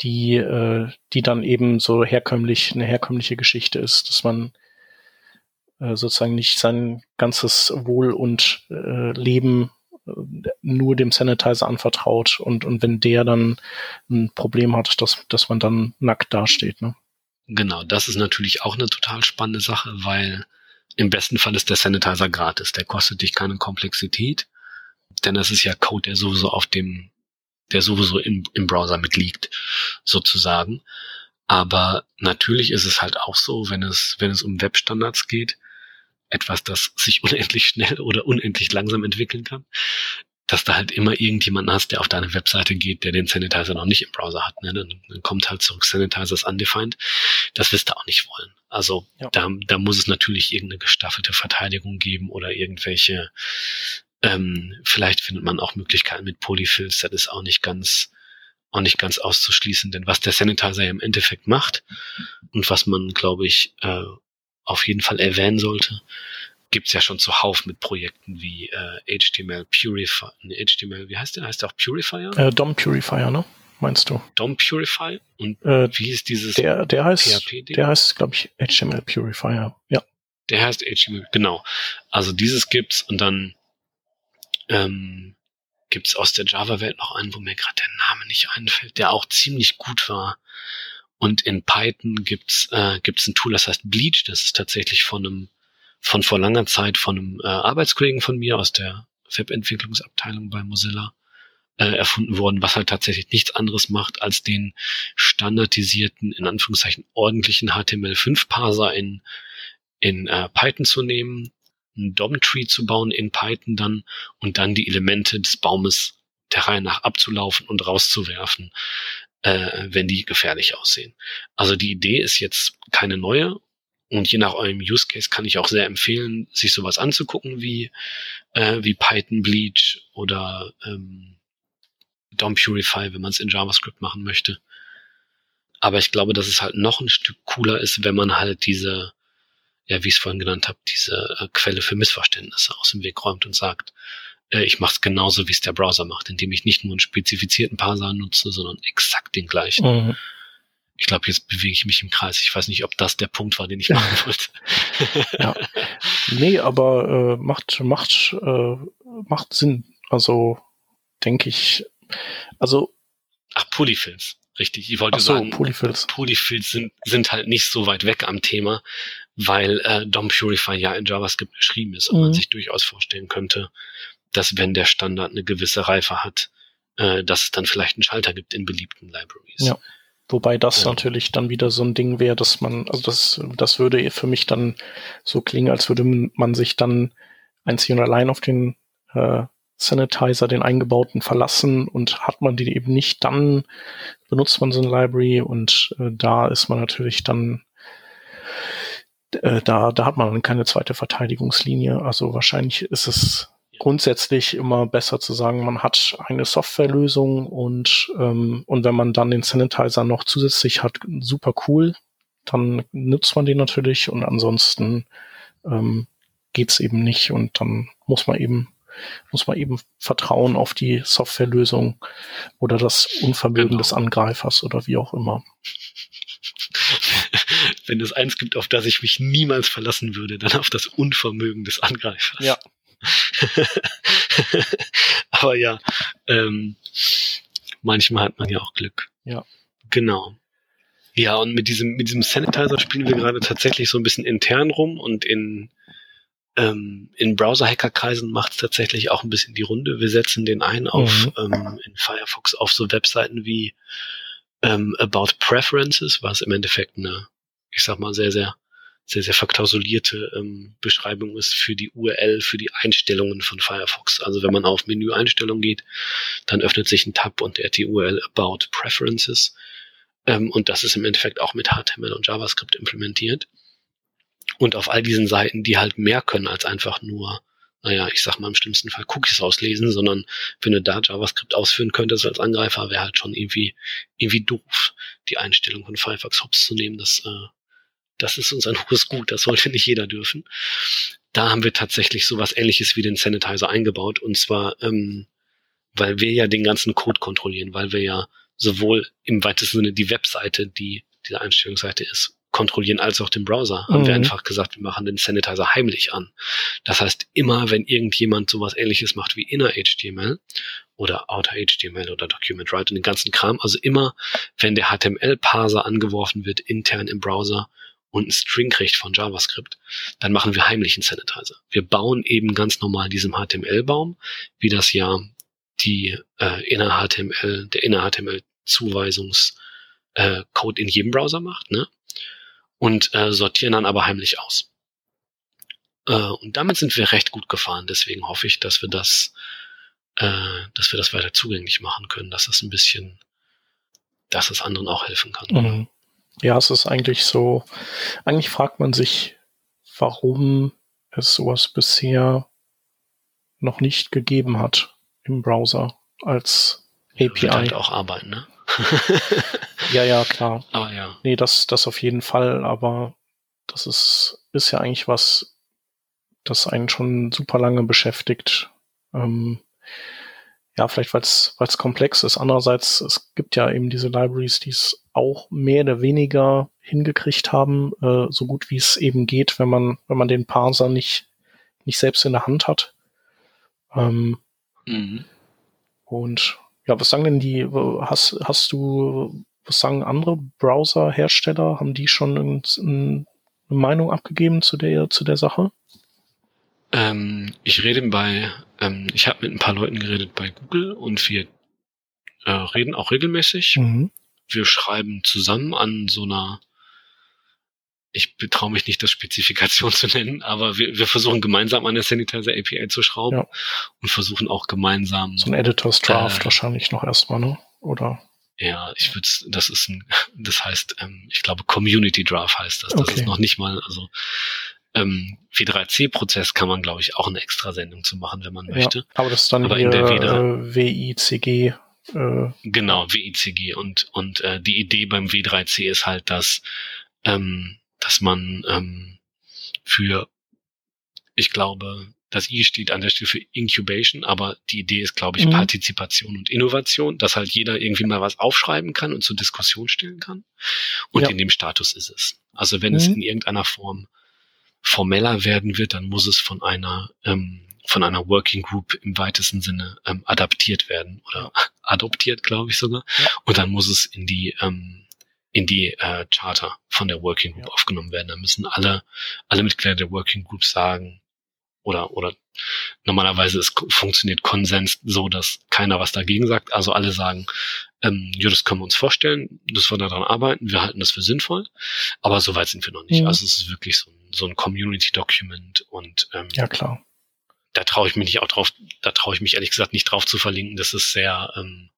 die, äh, die dann eben so herkömmlich, eine herkömmliche Geschichte ist, dass man äh, sozusagen nicht sein ganzes Wohl und äh, Leben nur dem Sanitizer anvertraut und, und wenn der dann ein Problem hat, dass, dass man dann nackt dasteht. Ne? Genau, das ist natürlich auch eine total spannende Sache, weil im besten Fall ist der Sanitizer gratis. Der kostet dich keine Komplexität, denn das ist ja Code, der sowieso auf dem, der sowieso im, im Browser mitliegt, sozusagen. Aber natürlich ist es halt auch so, wenn es, wenn es um Webstandards geht, etwas, das sich unendlich schnell oder unendlich langsam entwickeln kann, dass da halt immer irgendjemanden hast, der auf deine Webseite geht, der den Sanitizer noch nicht im Browser hat. Ne? Dann, dann kommt halt zurück Sanitizers undefined. Das wirst du auch nicht wollen. Also ja. da, da muss es natürlich irgendeine gestaffelte Verteidigung geben oder irgendwelche, ähm, vielleicht findet man auch Möglichkeiten mit Polyfills, das ist auch nicht ganz, auch nicht ganz auszuschließen, denn was der Sanitizer ja im Endeffekt macht und was man, glaube ich, äh, auf jeden Fall erwähnen sollte, gibt's ja schon zuhauf mit Projekten wie äh, HTML Purifier, ne, HTML, wie heißt der? Heißt der auch Purifier? Äh, DOM Purifier, ne? Meinst du? DOM Purify? Und äh, wie ist dieses der, der heißt, PHP-Ding? Der heißt, glaube ich, HTML Purifier, ja. Der heißt HTML, genau. Also dieses gibt's und dann ähm, gibt's aus der Java-Welt noch einen, wo mir gerade der Name nicht einfällt, der auch ziemlich gut war. Und in Python gibt's äh, gibt's ein Tool, das heißt Bleach. Das ist tatsächlich von einem von vor langer Zeit von einem äh, Arbeitskollegen von mir aus der Webentwicklungsabteilung bei Mozilla äh, erfunden worden, was halt tatsächlich nichts anderes macht, als den standardisierten, in Anführungszeichen ordentlichen HTML5-Parser in, in äh, Python zu nehmen, einen DOM-Tree zu bauen in Python dann und dann die Elemente des Baumes der Reihe nach abzulaufen und rauszuwerfen, äh, wenn die gefährlich aussehen. Also die Idee ist jetzt keine neue und je nach eurem Use Case kann ich auch sehr empfehlen, sich sowas anzugucken wie, äh, wie Python Bleach oder ähm, DOM Purify, wenn man es in JavaScript machen möchte. Aber ich glaube, dass es halt noch ein Stück cooler ist, wenn man halt diese, ja, wie ich es vorhin genannt habe, diese äh, Quelle für Missverständnisse aus dem Weg räumt und sagt, äh, ich mache es genauso, wie es der Browser macht, indem ich nicht nur einen spezifizierten Parser nutze, sondern exakt den gleichen. Mhm. Ich glaube, jetzt bewege ich mich im Kreis. Ich weiß nicht, ob das der Punkt war, den ich machen wollte. ja. Nee, aber äh, macht, macht, äh, macht Sinn. Also denke ich, also. Ach, Polyfills. Richtig. Ich wollte so, sagen, Polyfills. Polyfills sind, sind halt nicht so weit weg am Thema, weil äh, DOM Purify ja in JavaScript geschrieben ist und mhm. man sich durchaus vorstellen könnte, dass wenn der Standard eine gewisse Reife hat, äh, dass es dann vielleicht einen Schalter gibt in beliebten Libraries. Ja. Wobei das ja. natürlich dann wieder so ein Ding wäre, dass man, also das, das würde für mich dann so klingen, als würde man sich dann einzig und allein auf den äh, Sanitizer, den eingebauten, verlassen und hat man die eben nicht, dann benutzt man so eine Library und äh, da ist man natürlich dann äh, da, da hat man dann keine zweite Verteidigungslinie. Also wahrscheinlich ist es grundsätzlich immer besser zu sagen, man hat eine Softwarelösung und, ähm, und wenn man dann den Sanitizer noch zusätzlich hat, super cool, dann nutzt man den natürlich und ansonsten ähm, geht's eben nicht und dann muss man eben muss man eben vertrauen auf die Softwarelösung oder das Unvermögen genau. des Angreifers oder wie auch immer. Wenn es eins gibt, auf das ich mich niemals verlassen würde, dann auf das Unvermögen des Angreifers. Ja, Aber ja, ähm, manchmal hat man ja auch Glück. Ja. Genau. Ja, und mit diesem, mit diesem Sanitizer spielen wir gerade tatsächlich so ein bisschen intern rum und in, ähm, in Browser-Hacker-Kreisen macht es tatsächlich auch ein bisschen die Runde. Wir setzen den ein auf mhm. ähm, in Firefox auf so Webseiten wie ähm, About Preferences, was im Endeffekt eine, ich sag mal, sehr, sehr sehr, sehr verklausulierte ähm, Beschreibung ist für die URL, für die Einstellungen von Firefox. Also wenn man auf Menü Einstellungen geht, dann öffnet sich ein Tab und der hat die URL About Preferences. Ähm, und das ist im Endeffekt auch mit HTML und JavaScript implementiert. Und auf all diesen Seiten, die halt mehr können als einfach nur naja, ich sag mal im schlimmsten Fall Cookies auslesen, sondern wenn du da JavaScript ausführen könntest als Angreifer, wäre halt schon irgendwie, irgendwie doof, die Einstellung von Firefox Hops zu nehmen. Das, äh, das ist uns ein hohes Gut, das sollte nicht jeder dürfen. Da haben wir tatsächlich sowas ähnliches wie den Sanitizer eingebaut und zwar, ähm, weil wir ja den ganzen Code kontrollieren, weil wir ja sowohl im weitesten Sinne die Webseite, die diese Einstellungsseite ist, kontrollieren als auch den Browser. Haben wir mhm. einfach gesagt, wir machen den Sanitizer heimlich an. Das heißt, immer wenn irgendjemand sowas ähnliches macht wie Inner HTML oder Outer HTML oder Document Write und den ganzen Kram, also immer wenn der HTML-Parser angeworfen wird intern im Browser und ein String kriegt von JavaScript, dann machen wir heimlich einen Sanitizer. Wir bauen eben ganz normal diesem HTML-Baum, wie das ja die äh, inner HTML, der inner HTML Zuweisungs äh, Code in jedem Browser macht, ne? Und äh, sortieren dann aber heimlich aus. Äh, und damit sind wir recht gut gefahren. Deswegen hoffe ich, dass wir das, äh, dass wir das weiter zugänglich machen können, dass das ein bisschen, dass es anderen auch helfen kann. Mhm. Ja, es ist eigentlich so, eigentlich fragt man sich, warum es sowas bisher noch nicht gegeben hat im Browser als API. Wird halt auch arbeiten, ne? ja, ja, klar. Aber ja. Nee, das, das auf jeden Fall, aber das ist, ist ja eigentlich was, das einen schon super lange beschäftigt. Ähm, ja, vielleicht weil es komplex ist. Andererseits, es gibt ja eben diese Libraries, die es auch mehr oder weniger hingekriegt haben, äh, so gut wie es eben geht, wenn man, wenn man den Parser nicht, nicht selbst in der Hand hat. Ähm, mhm. Und ja, was sagen denn die, hast, hast du, was sagen andere Browser-Hersteller? Haben die schon eine Meinung abgegeben zu der, zu der Sache? Ähm, ich rede bei, ähm, ich habe mit ein paar Leuten geredet bei Google und wir äh, reden auch regelmäßig. Mhm. Wir schreiben zusammen an so einer ich betraue mich nicht, das Spezifikation zu nennen, aber wir, wir versuchen gemeinsam an der Sanitizer API zu schrauben ja. und versuchen auch gemeinsam. So ein Editor's Draft äh, wahrscheinlich noch erstmal, ne? Oder? Ja, ich würde, das ist ein, das heißt, ähm, ich glaube Community Draft heißt das. Das okay. ist noch nicht mal, also ähm, W3C-Prozess kann man, glaube ich, auch eine extra Sendung zu machen, wenn man ja, möchte. Aber das ist dann aber hier, in der äh, WICG. Äh, genau, WICG und und äh, die Idee beim W3C ist halt, dass ähm, dass man ähm, für, ich glaube, das I steht an der Stelle für Incubation, aber die Idee ist, glaube ich, mhm. Partizipation und Innovation, dass halt jeder irgendwie mal was aufschreiben kann und zur Diskussion stellen kann. Und ja. in dem Status ist es. Also wenn mhm. es in irgendeiner Form formeller werden wird, dann muss es von einer ähm, von einer Working Group im weitesten Sinne ähm, adaptiert werden oder adoptiert, glaube ich sogar. Ja. Und dann muss es in die ähm, in die äh, Charter von der Working Group ja. aufgenommen werden. Da müssen alle, alle Mitglieder der Working Group sagen, oder, oder normalerweise ist, funktioniert Konsens so, dass keiner was dagegen sagt. Also alle sagen, ähm, ja, das können wir uns vorstellen, dass wir daran arbeiten, wir halten das für sinnvoll, aber so weit sind wir noch nicht. Mhm. Also es ist wirklich so, so ein Community-Document und ähm, ja klar. Da traue ich mich nicht auch drauf, da traue ich mich ehrlich gesagt nicht drauf zu verlinken. Das ist sehr, ähm,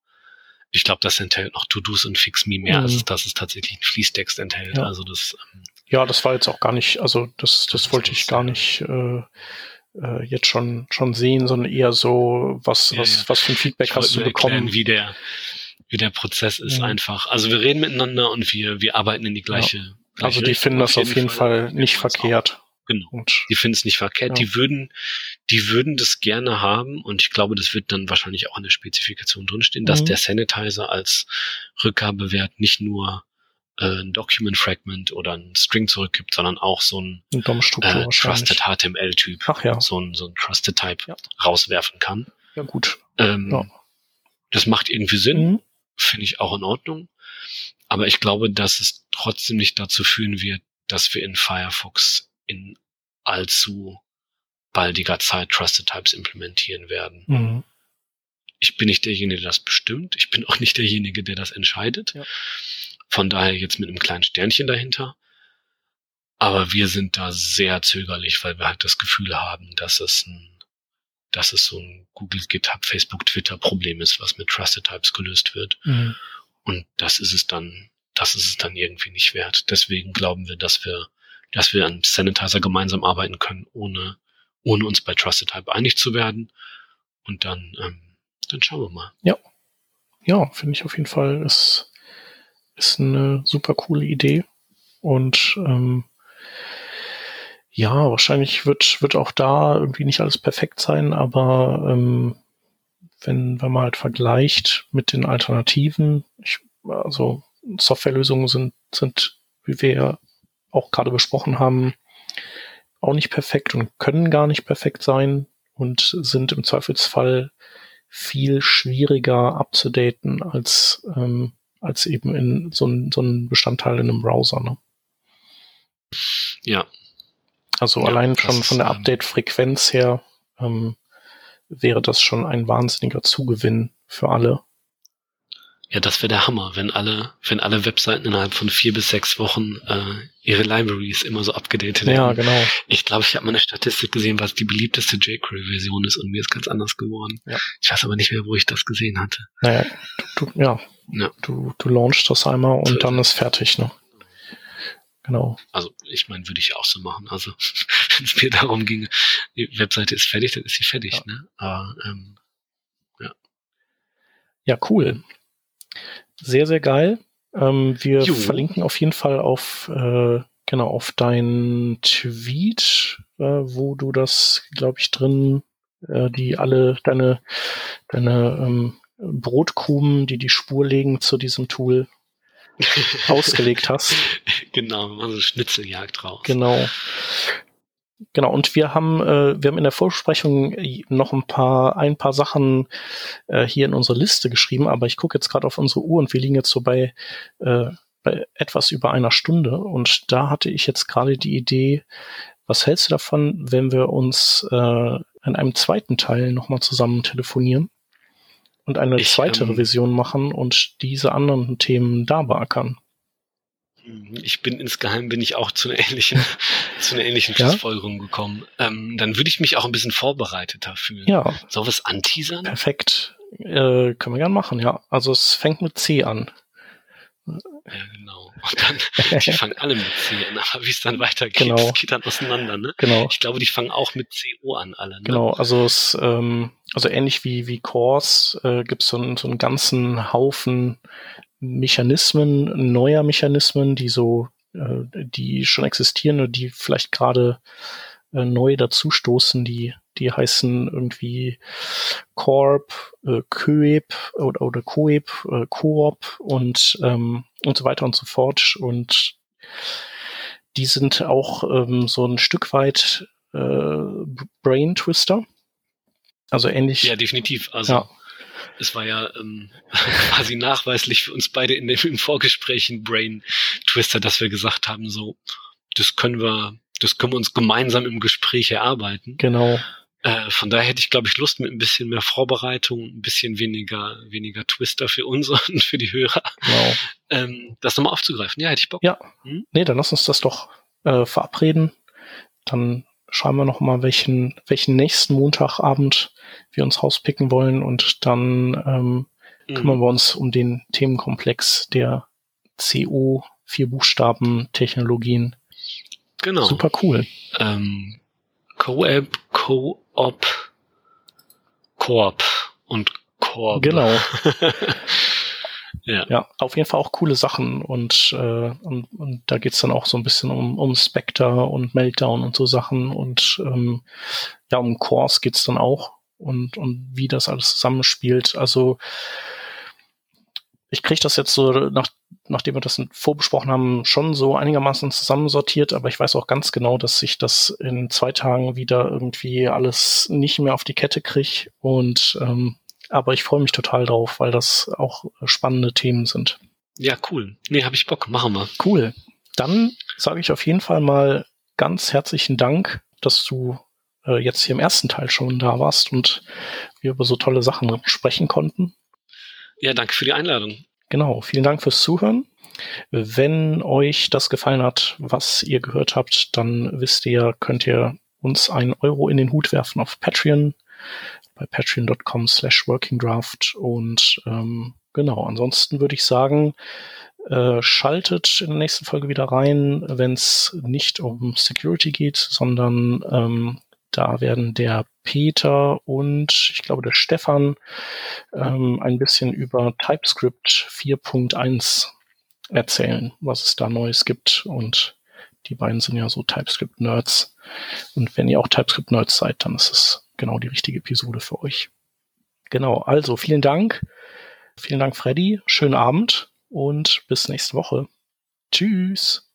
ich glaube, das enthält noch To-Dos und Fix Me mehr, mhm. als dass es tatsächlich einen Fließtext enthält. Ja. Also das. Ähm, ja, das war jetzt auch gar nicht, also das, das, das wollte ich gar nicht äh, äh, jetzt schon schon sehen, sondern eher so, was ja, was ja. was für ein Feedback ich hast du bekommen? Erklären, wie der wie der Prozess ist mhm. einfach. Also wir reden miteinander und wir wir arbeiten in die gleiche. Gleiche also die Richtung finden das auf jeden Fall, Fall nicht verkehrt. Genau. Und, die finden es nicht verkehrt. Ja. Die würden, die würden das gerne haben und ich glaube, das wird dann wahrscheinlich auch in der Spezifikation drinstehen, mhm. dass der Sanitizer als Rückgabewert nicht nur äh, ein Document Fragment oder ein String zurückgibt, sondern auch so ein äh, Trusted HTML-Typ, ja. so ein, so ein Trusted Type ja. rauswerfen kann. Ja, gut. Ähm, ja. Das macht irgendwie Sinn, mhm. finde ich auch in Ordnung. Aber ich glaube, dass es trotzdem nicht dazu führen wird, dass wir in Firefox in allzu baldiger Zeit Trusted Types implementieren werden. Mhm. Ich bin nicht derjenige, der das bestimmt. Ich bin auch nicht derjenige, der das entscheidet. Ja. Von daher jetzt mit einem kleinen Sternchen dahinter. Aber wir sind da sehr zögerlich, weil wir halt das Gefühl haben, dass es ein, dass es so ein Google, GitHub, Facebook, Twitter Problem ist, was mit Trusted Types gelöst wird. Mhm. Und das ist es dann, das ist es dann irgendwie nicht wert. Deswegen glauben wir, dass wir dass wir an Sanitizer gemeinsam arbeiten können, ohne, ohne uns bei Trusted Type einig zu werden. Und dann, ähm, dann schauen wir mal. Ja. Ja, finde ich auf jeden Fall, ist, ist eine super coole Idee. Und ähm, ja, wahrscheinlich wird, wird auch da irgendwie nicht alles perfekt sein, aber ähm, wenn, wenn man halt vergleicht mit den Alternativen, ich, also Softwarelösungen sind, sind, wie wir auch gerade besprochen haben, auch nicht perfekt und können gar nicht perfekt sein und sind im Zweifelsfall viel schwieriger abzudaten als, ähm, als eben in so ein, so ein Bestandteil in einem Browser. Ne? Ja. Also ja, allein schon von der ähm, Update-Frequenz her ähm, wäre das schon ein wahnsinniger Zugewinn für alle. Ja, das wäre der Hammer, wenn alle, wenn alle Webseiten innerhalb von vier bis sechs Wochen äh, ihre Libraries immer so abgedatet Ja, hätten. genau. Ich glaube, ich habe mal eine Statistik gesehen, was die beliebteste jQuery-Version ist und mir ist ganz anders geworden. Ja. Ich weiß aber nicht mehr, wo ich das gesehen hatte. Naja, du, du, ja. ja. Du, du launchst das einmal und so dann ist fertig, ne? Genau. Also ich meine, würde ich ja auch so machen. Also wenn es mir darum ging, die Webseite ist fertig, dann ist sie fertig, ja. ne? Aber ähm, ja. Ja, cool. Sehr, sehr geil. Ähm, wir jo. verlinken auf jeden Fall auf, äh, genau, auf deinen Tweet, äh, wo du das, glaube ich, drin, äh, die alle deine, deine ähm, Brotkrumen, die die Spur legen zu diesem Tool, ausgelegt hast. Genau, wir machen so eine Schnitzeljagd draus. Genau. Genau, und wir haben, äh, wir haben in der Vorsprechung noch ein paar, ein paar Sachen äh, hier in unsere Liste geschrieben, aber ich gucke jetzt gerade auf unsere Uhr und wir liegen jetzt so bei, äh, bei etwas über einer Stunde. Und da hatte ich jetzt gerade die Idee, was hältst du davon, wenn wir uns äh, in einem zweiten Teil nochmal zusammen telefonieren und eine ich, zweite ähm, Revision machen und diese anderen Themen da beackern? Mhm. Ich bin insgeheim bin ich auch zu einer ähnlichen, zu einer ähnlichen ja? Schlussfolgerung gekommen. Ähm, dann würde ich mich auch ein bisschen vorbereiteter fühlen. Ja. Soll wir es anteasern? Perfekt. Äh, können wir gern machen, ja. Also es fängt mit C an. Ja, genau. Und dann, die fangen alle mit C an, aber wie es dann weitergeht, genau. das geht dann auseinander, ne? Genau. Ich glaube, die fangen auch mit CO an, alle. Ne? Genau, also es, ähm, also ähnlich wie, wie Cores äh, gibt es so, einen, so einen ganzen Haufen Mechanismen, neuer Mechanismen, die so, äh, die schon existieren und die vielleicht gerade äh, neu dazustoßen, die, die heißen irgendwie Corp, äh, Coep oder, oder Coep, äh, Coop und, ähm, und so weiter und so fort. Und die sind auch ähm, so ein Stück weit äh, Brain Twister. Also ähnlich. Ja, definitiv. Also ja es war ja ähm, quasi nachweislich für uns beide in dem, im Vorgespräch ein Brain Twister, dass wir gesagt haben, so, das können wir, das können wir uns gemeinsam im Gespräch erarbeiten. Genau. Äh, von daher hätte ich, glaube ich, Lust mit ein bisschen mehr Vorbereitung, ein bisschen weniger, weniger Twister für uns und für die Hörer, genau. ähm, das nochmal aufzugreifen. Ja, hätte ich Bock. Ja. Hm? Nee, dann lass uns das doch äh, verabreden. Dann schauen wir noch mal, welchen, welchen nächsten Montagabend wir uns rauspicken wollen und dann ähm, mhm. kümmern wir uns um den Themenkomplex der CO vier Buchstaben Technologien. Genau. Super cool. Ähm, Co-App, Co-op, Coop und Corp. Genau. Ja. ja, auf jeden Fall auch coole Sachen und, äh, und, und da geht's dann auch so ein bisschen um, um Spectre und Meltdown und so Sachen und ähm, ja, um Cores geht's dann auch und, und wie das alles zusammenspielt. Also ich kriege das jetzt so, nach, nachdem wir das vorbesprochen haben, schon so einigermaßen zusammensortiert, aber ich weiß auch ganz genau, dass ich das in zwei Tagen wieder irgendwie alles nicht mehr auf die Kette kriege und ähm, aber ich freue mich total drauf, weil das auch spannende Themen sind. Ja, cool. Nee, habe ich Bock. Machen wir. Cool. Dann sage ich auf jeden Fall mal ganz herzlichen Dank, dass du äh, jetzt hier im ersten Teil schon da warst und wir über so tolle Sachen sprechen konnten. Ja, danke für die Einladung. Genau, vielen Dank fürs Zuhören. Wenn euch das gefallen hat, was ihr gehört habt, dann wisst ihr, könnt ihr uns einen Euro in den Hut werfen auf Patreon bei patreon.com slash workingdraft. Und ähm, genau, ansonsten würde ich sagen, äh, schaltet in der nächsten Folge wieder rein, wenn es nicht um Security geht, sondern ähm, Da werden der Peter und ich glaube der Stefan ähm, ein bisschen über TypeScript 4.1 erzählen, was es da Neues gibt. Und die beiden sind ja so TypeScript-Nerds. Und wenn ihr auch TypeScript-Nerds seid, dann ist es genau die richtige Episode für euch. Genau, also vielen Dank. Vielen Dank, Freddy. Schönen Abend und bis nächste Woche. Tschüss.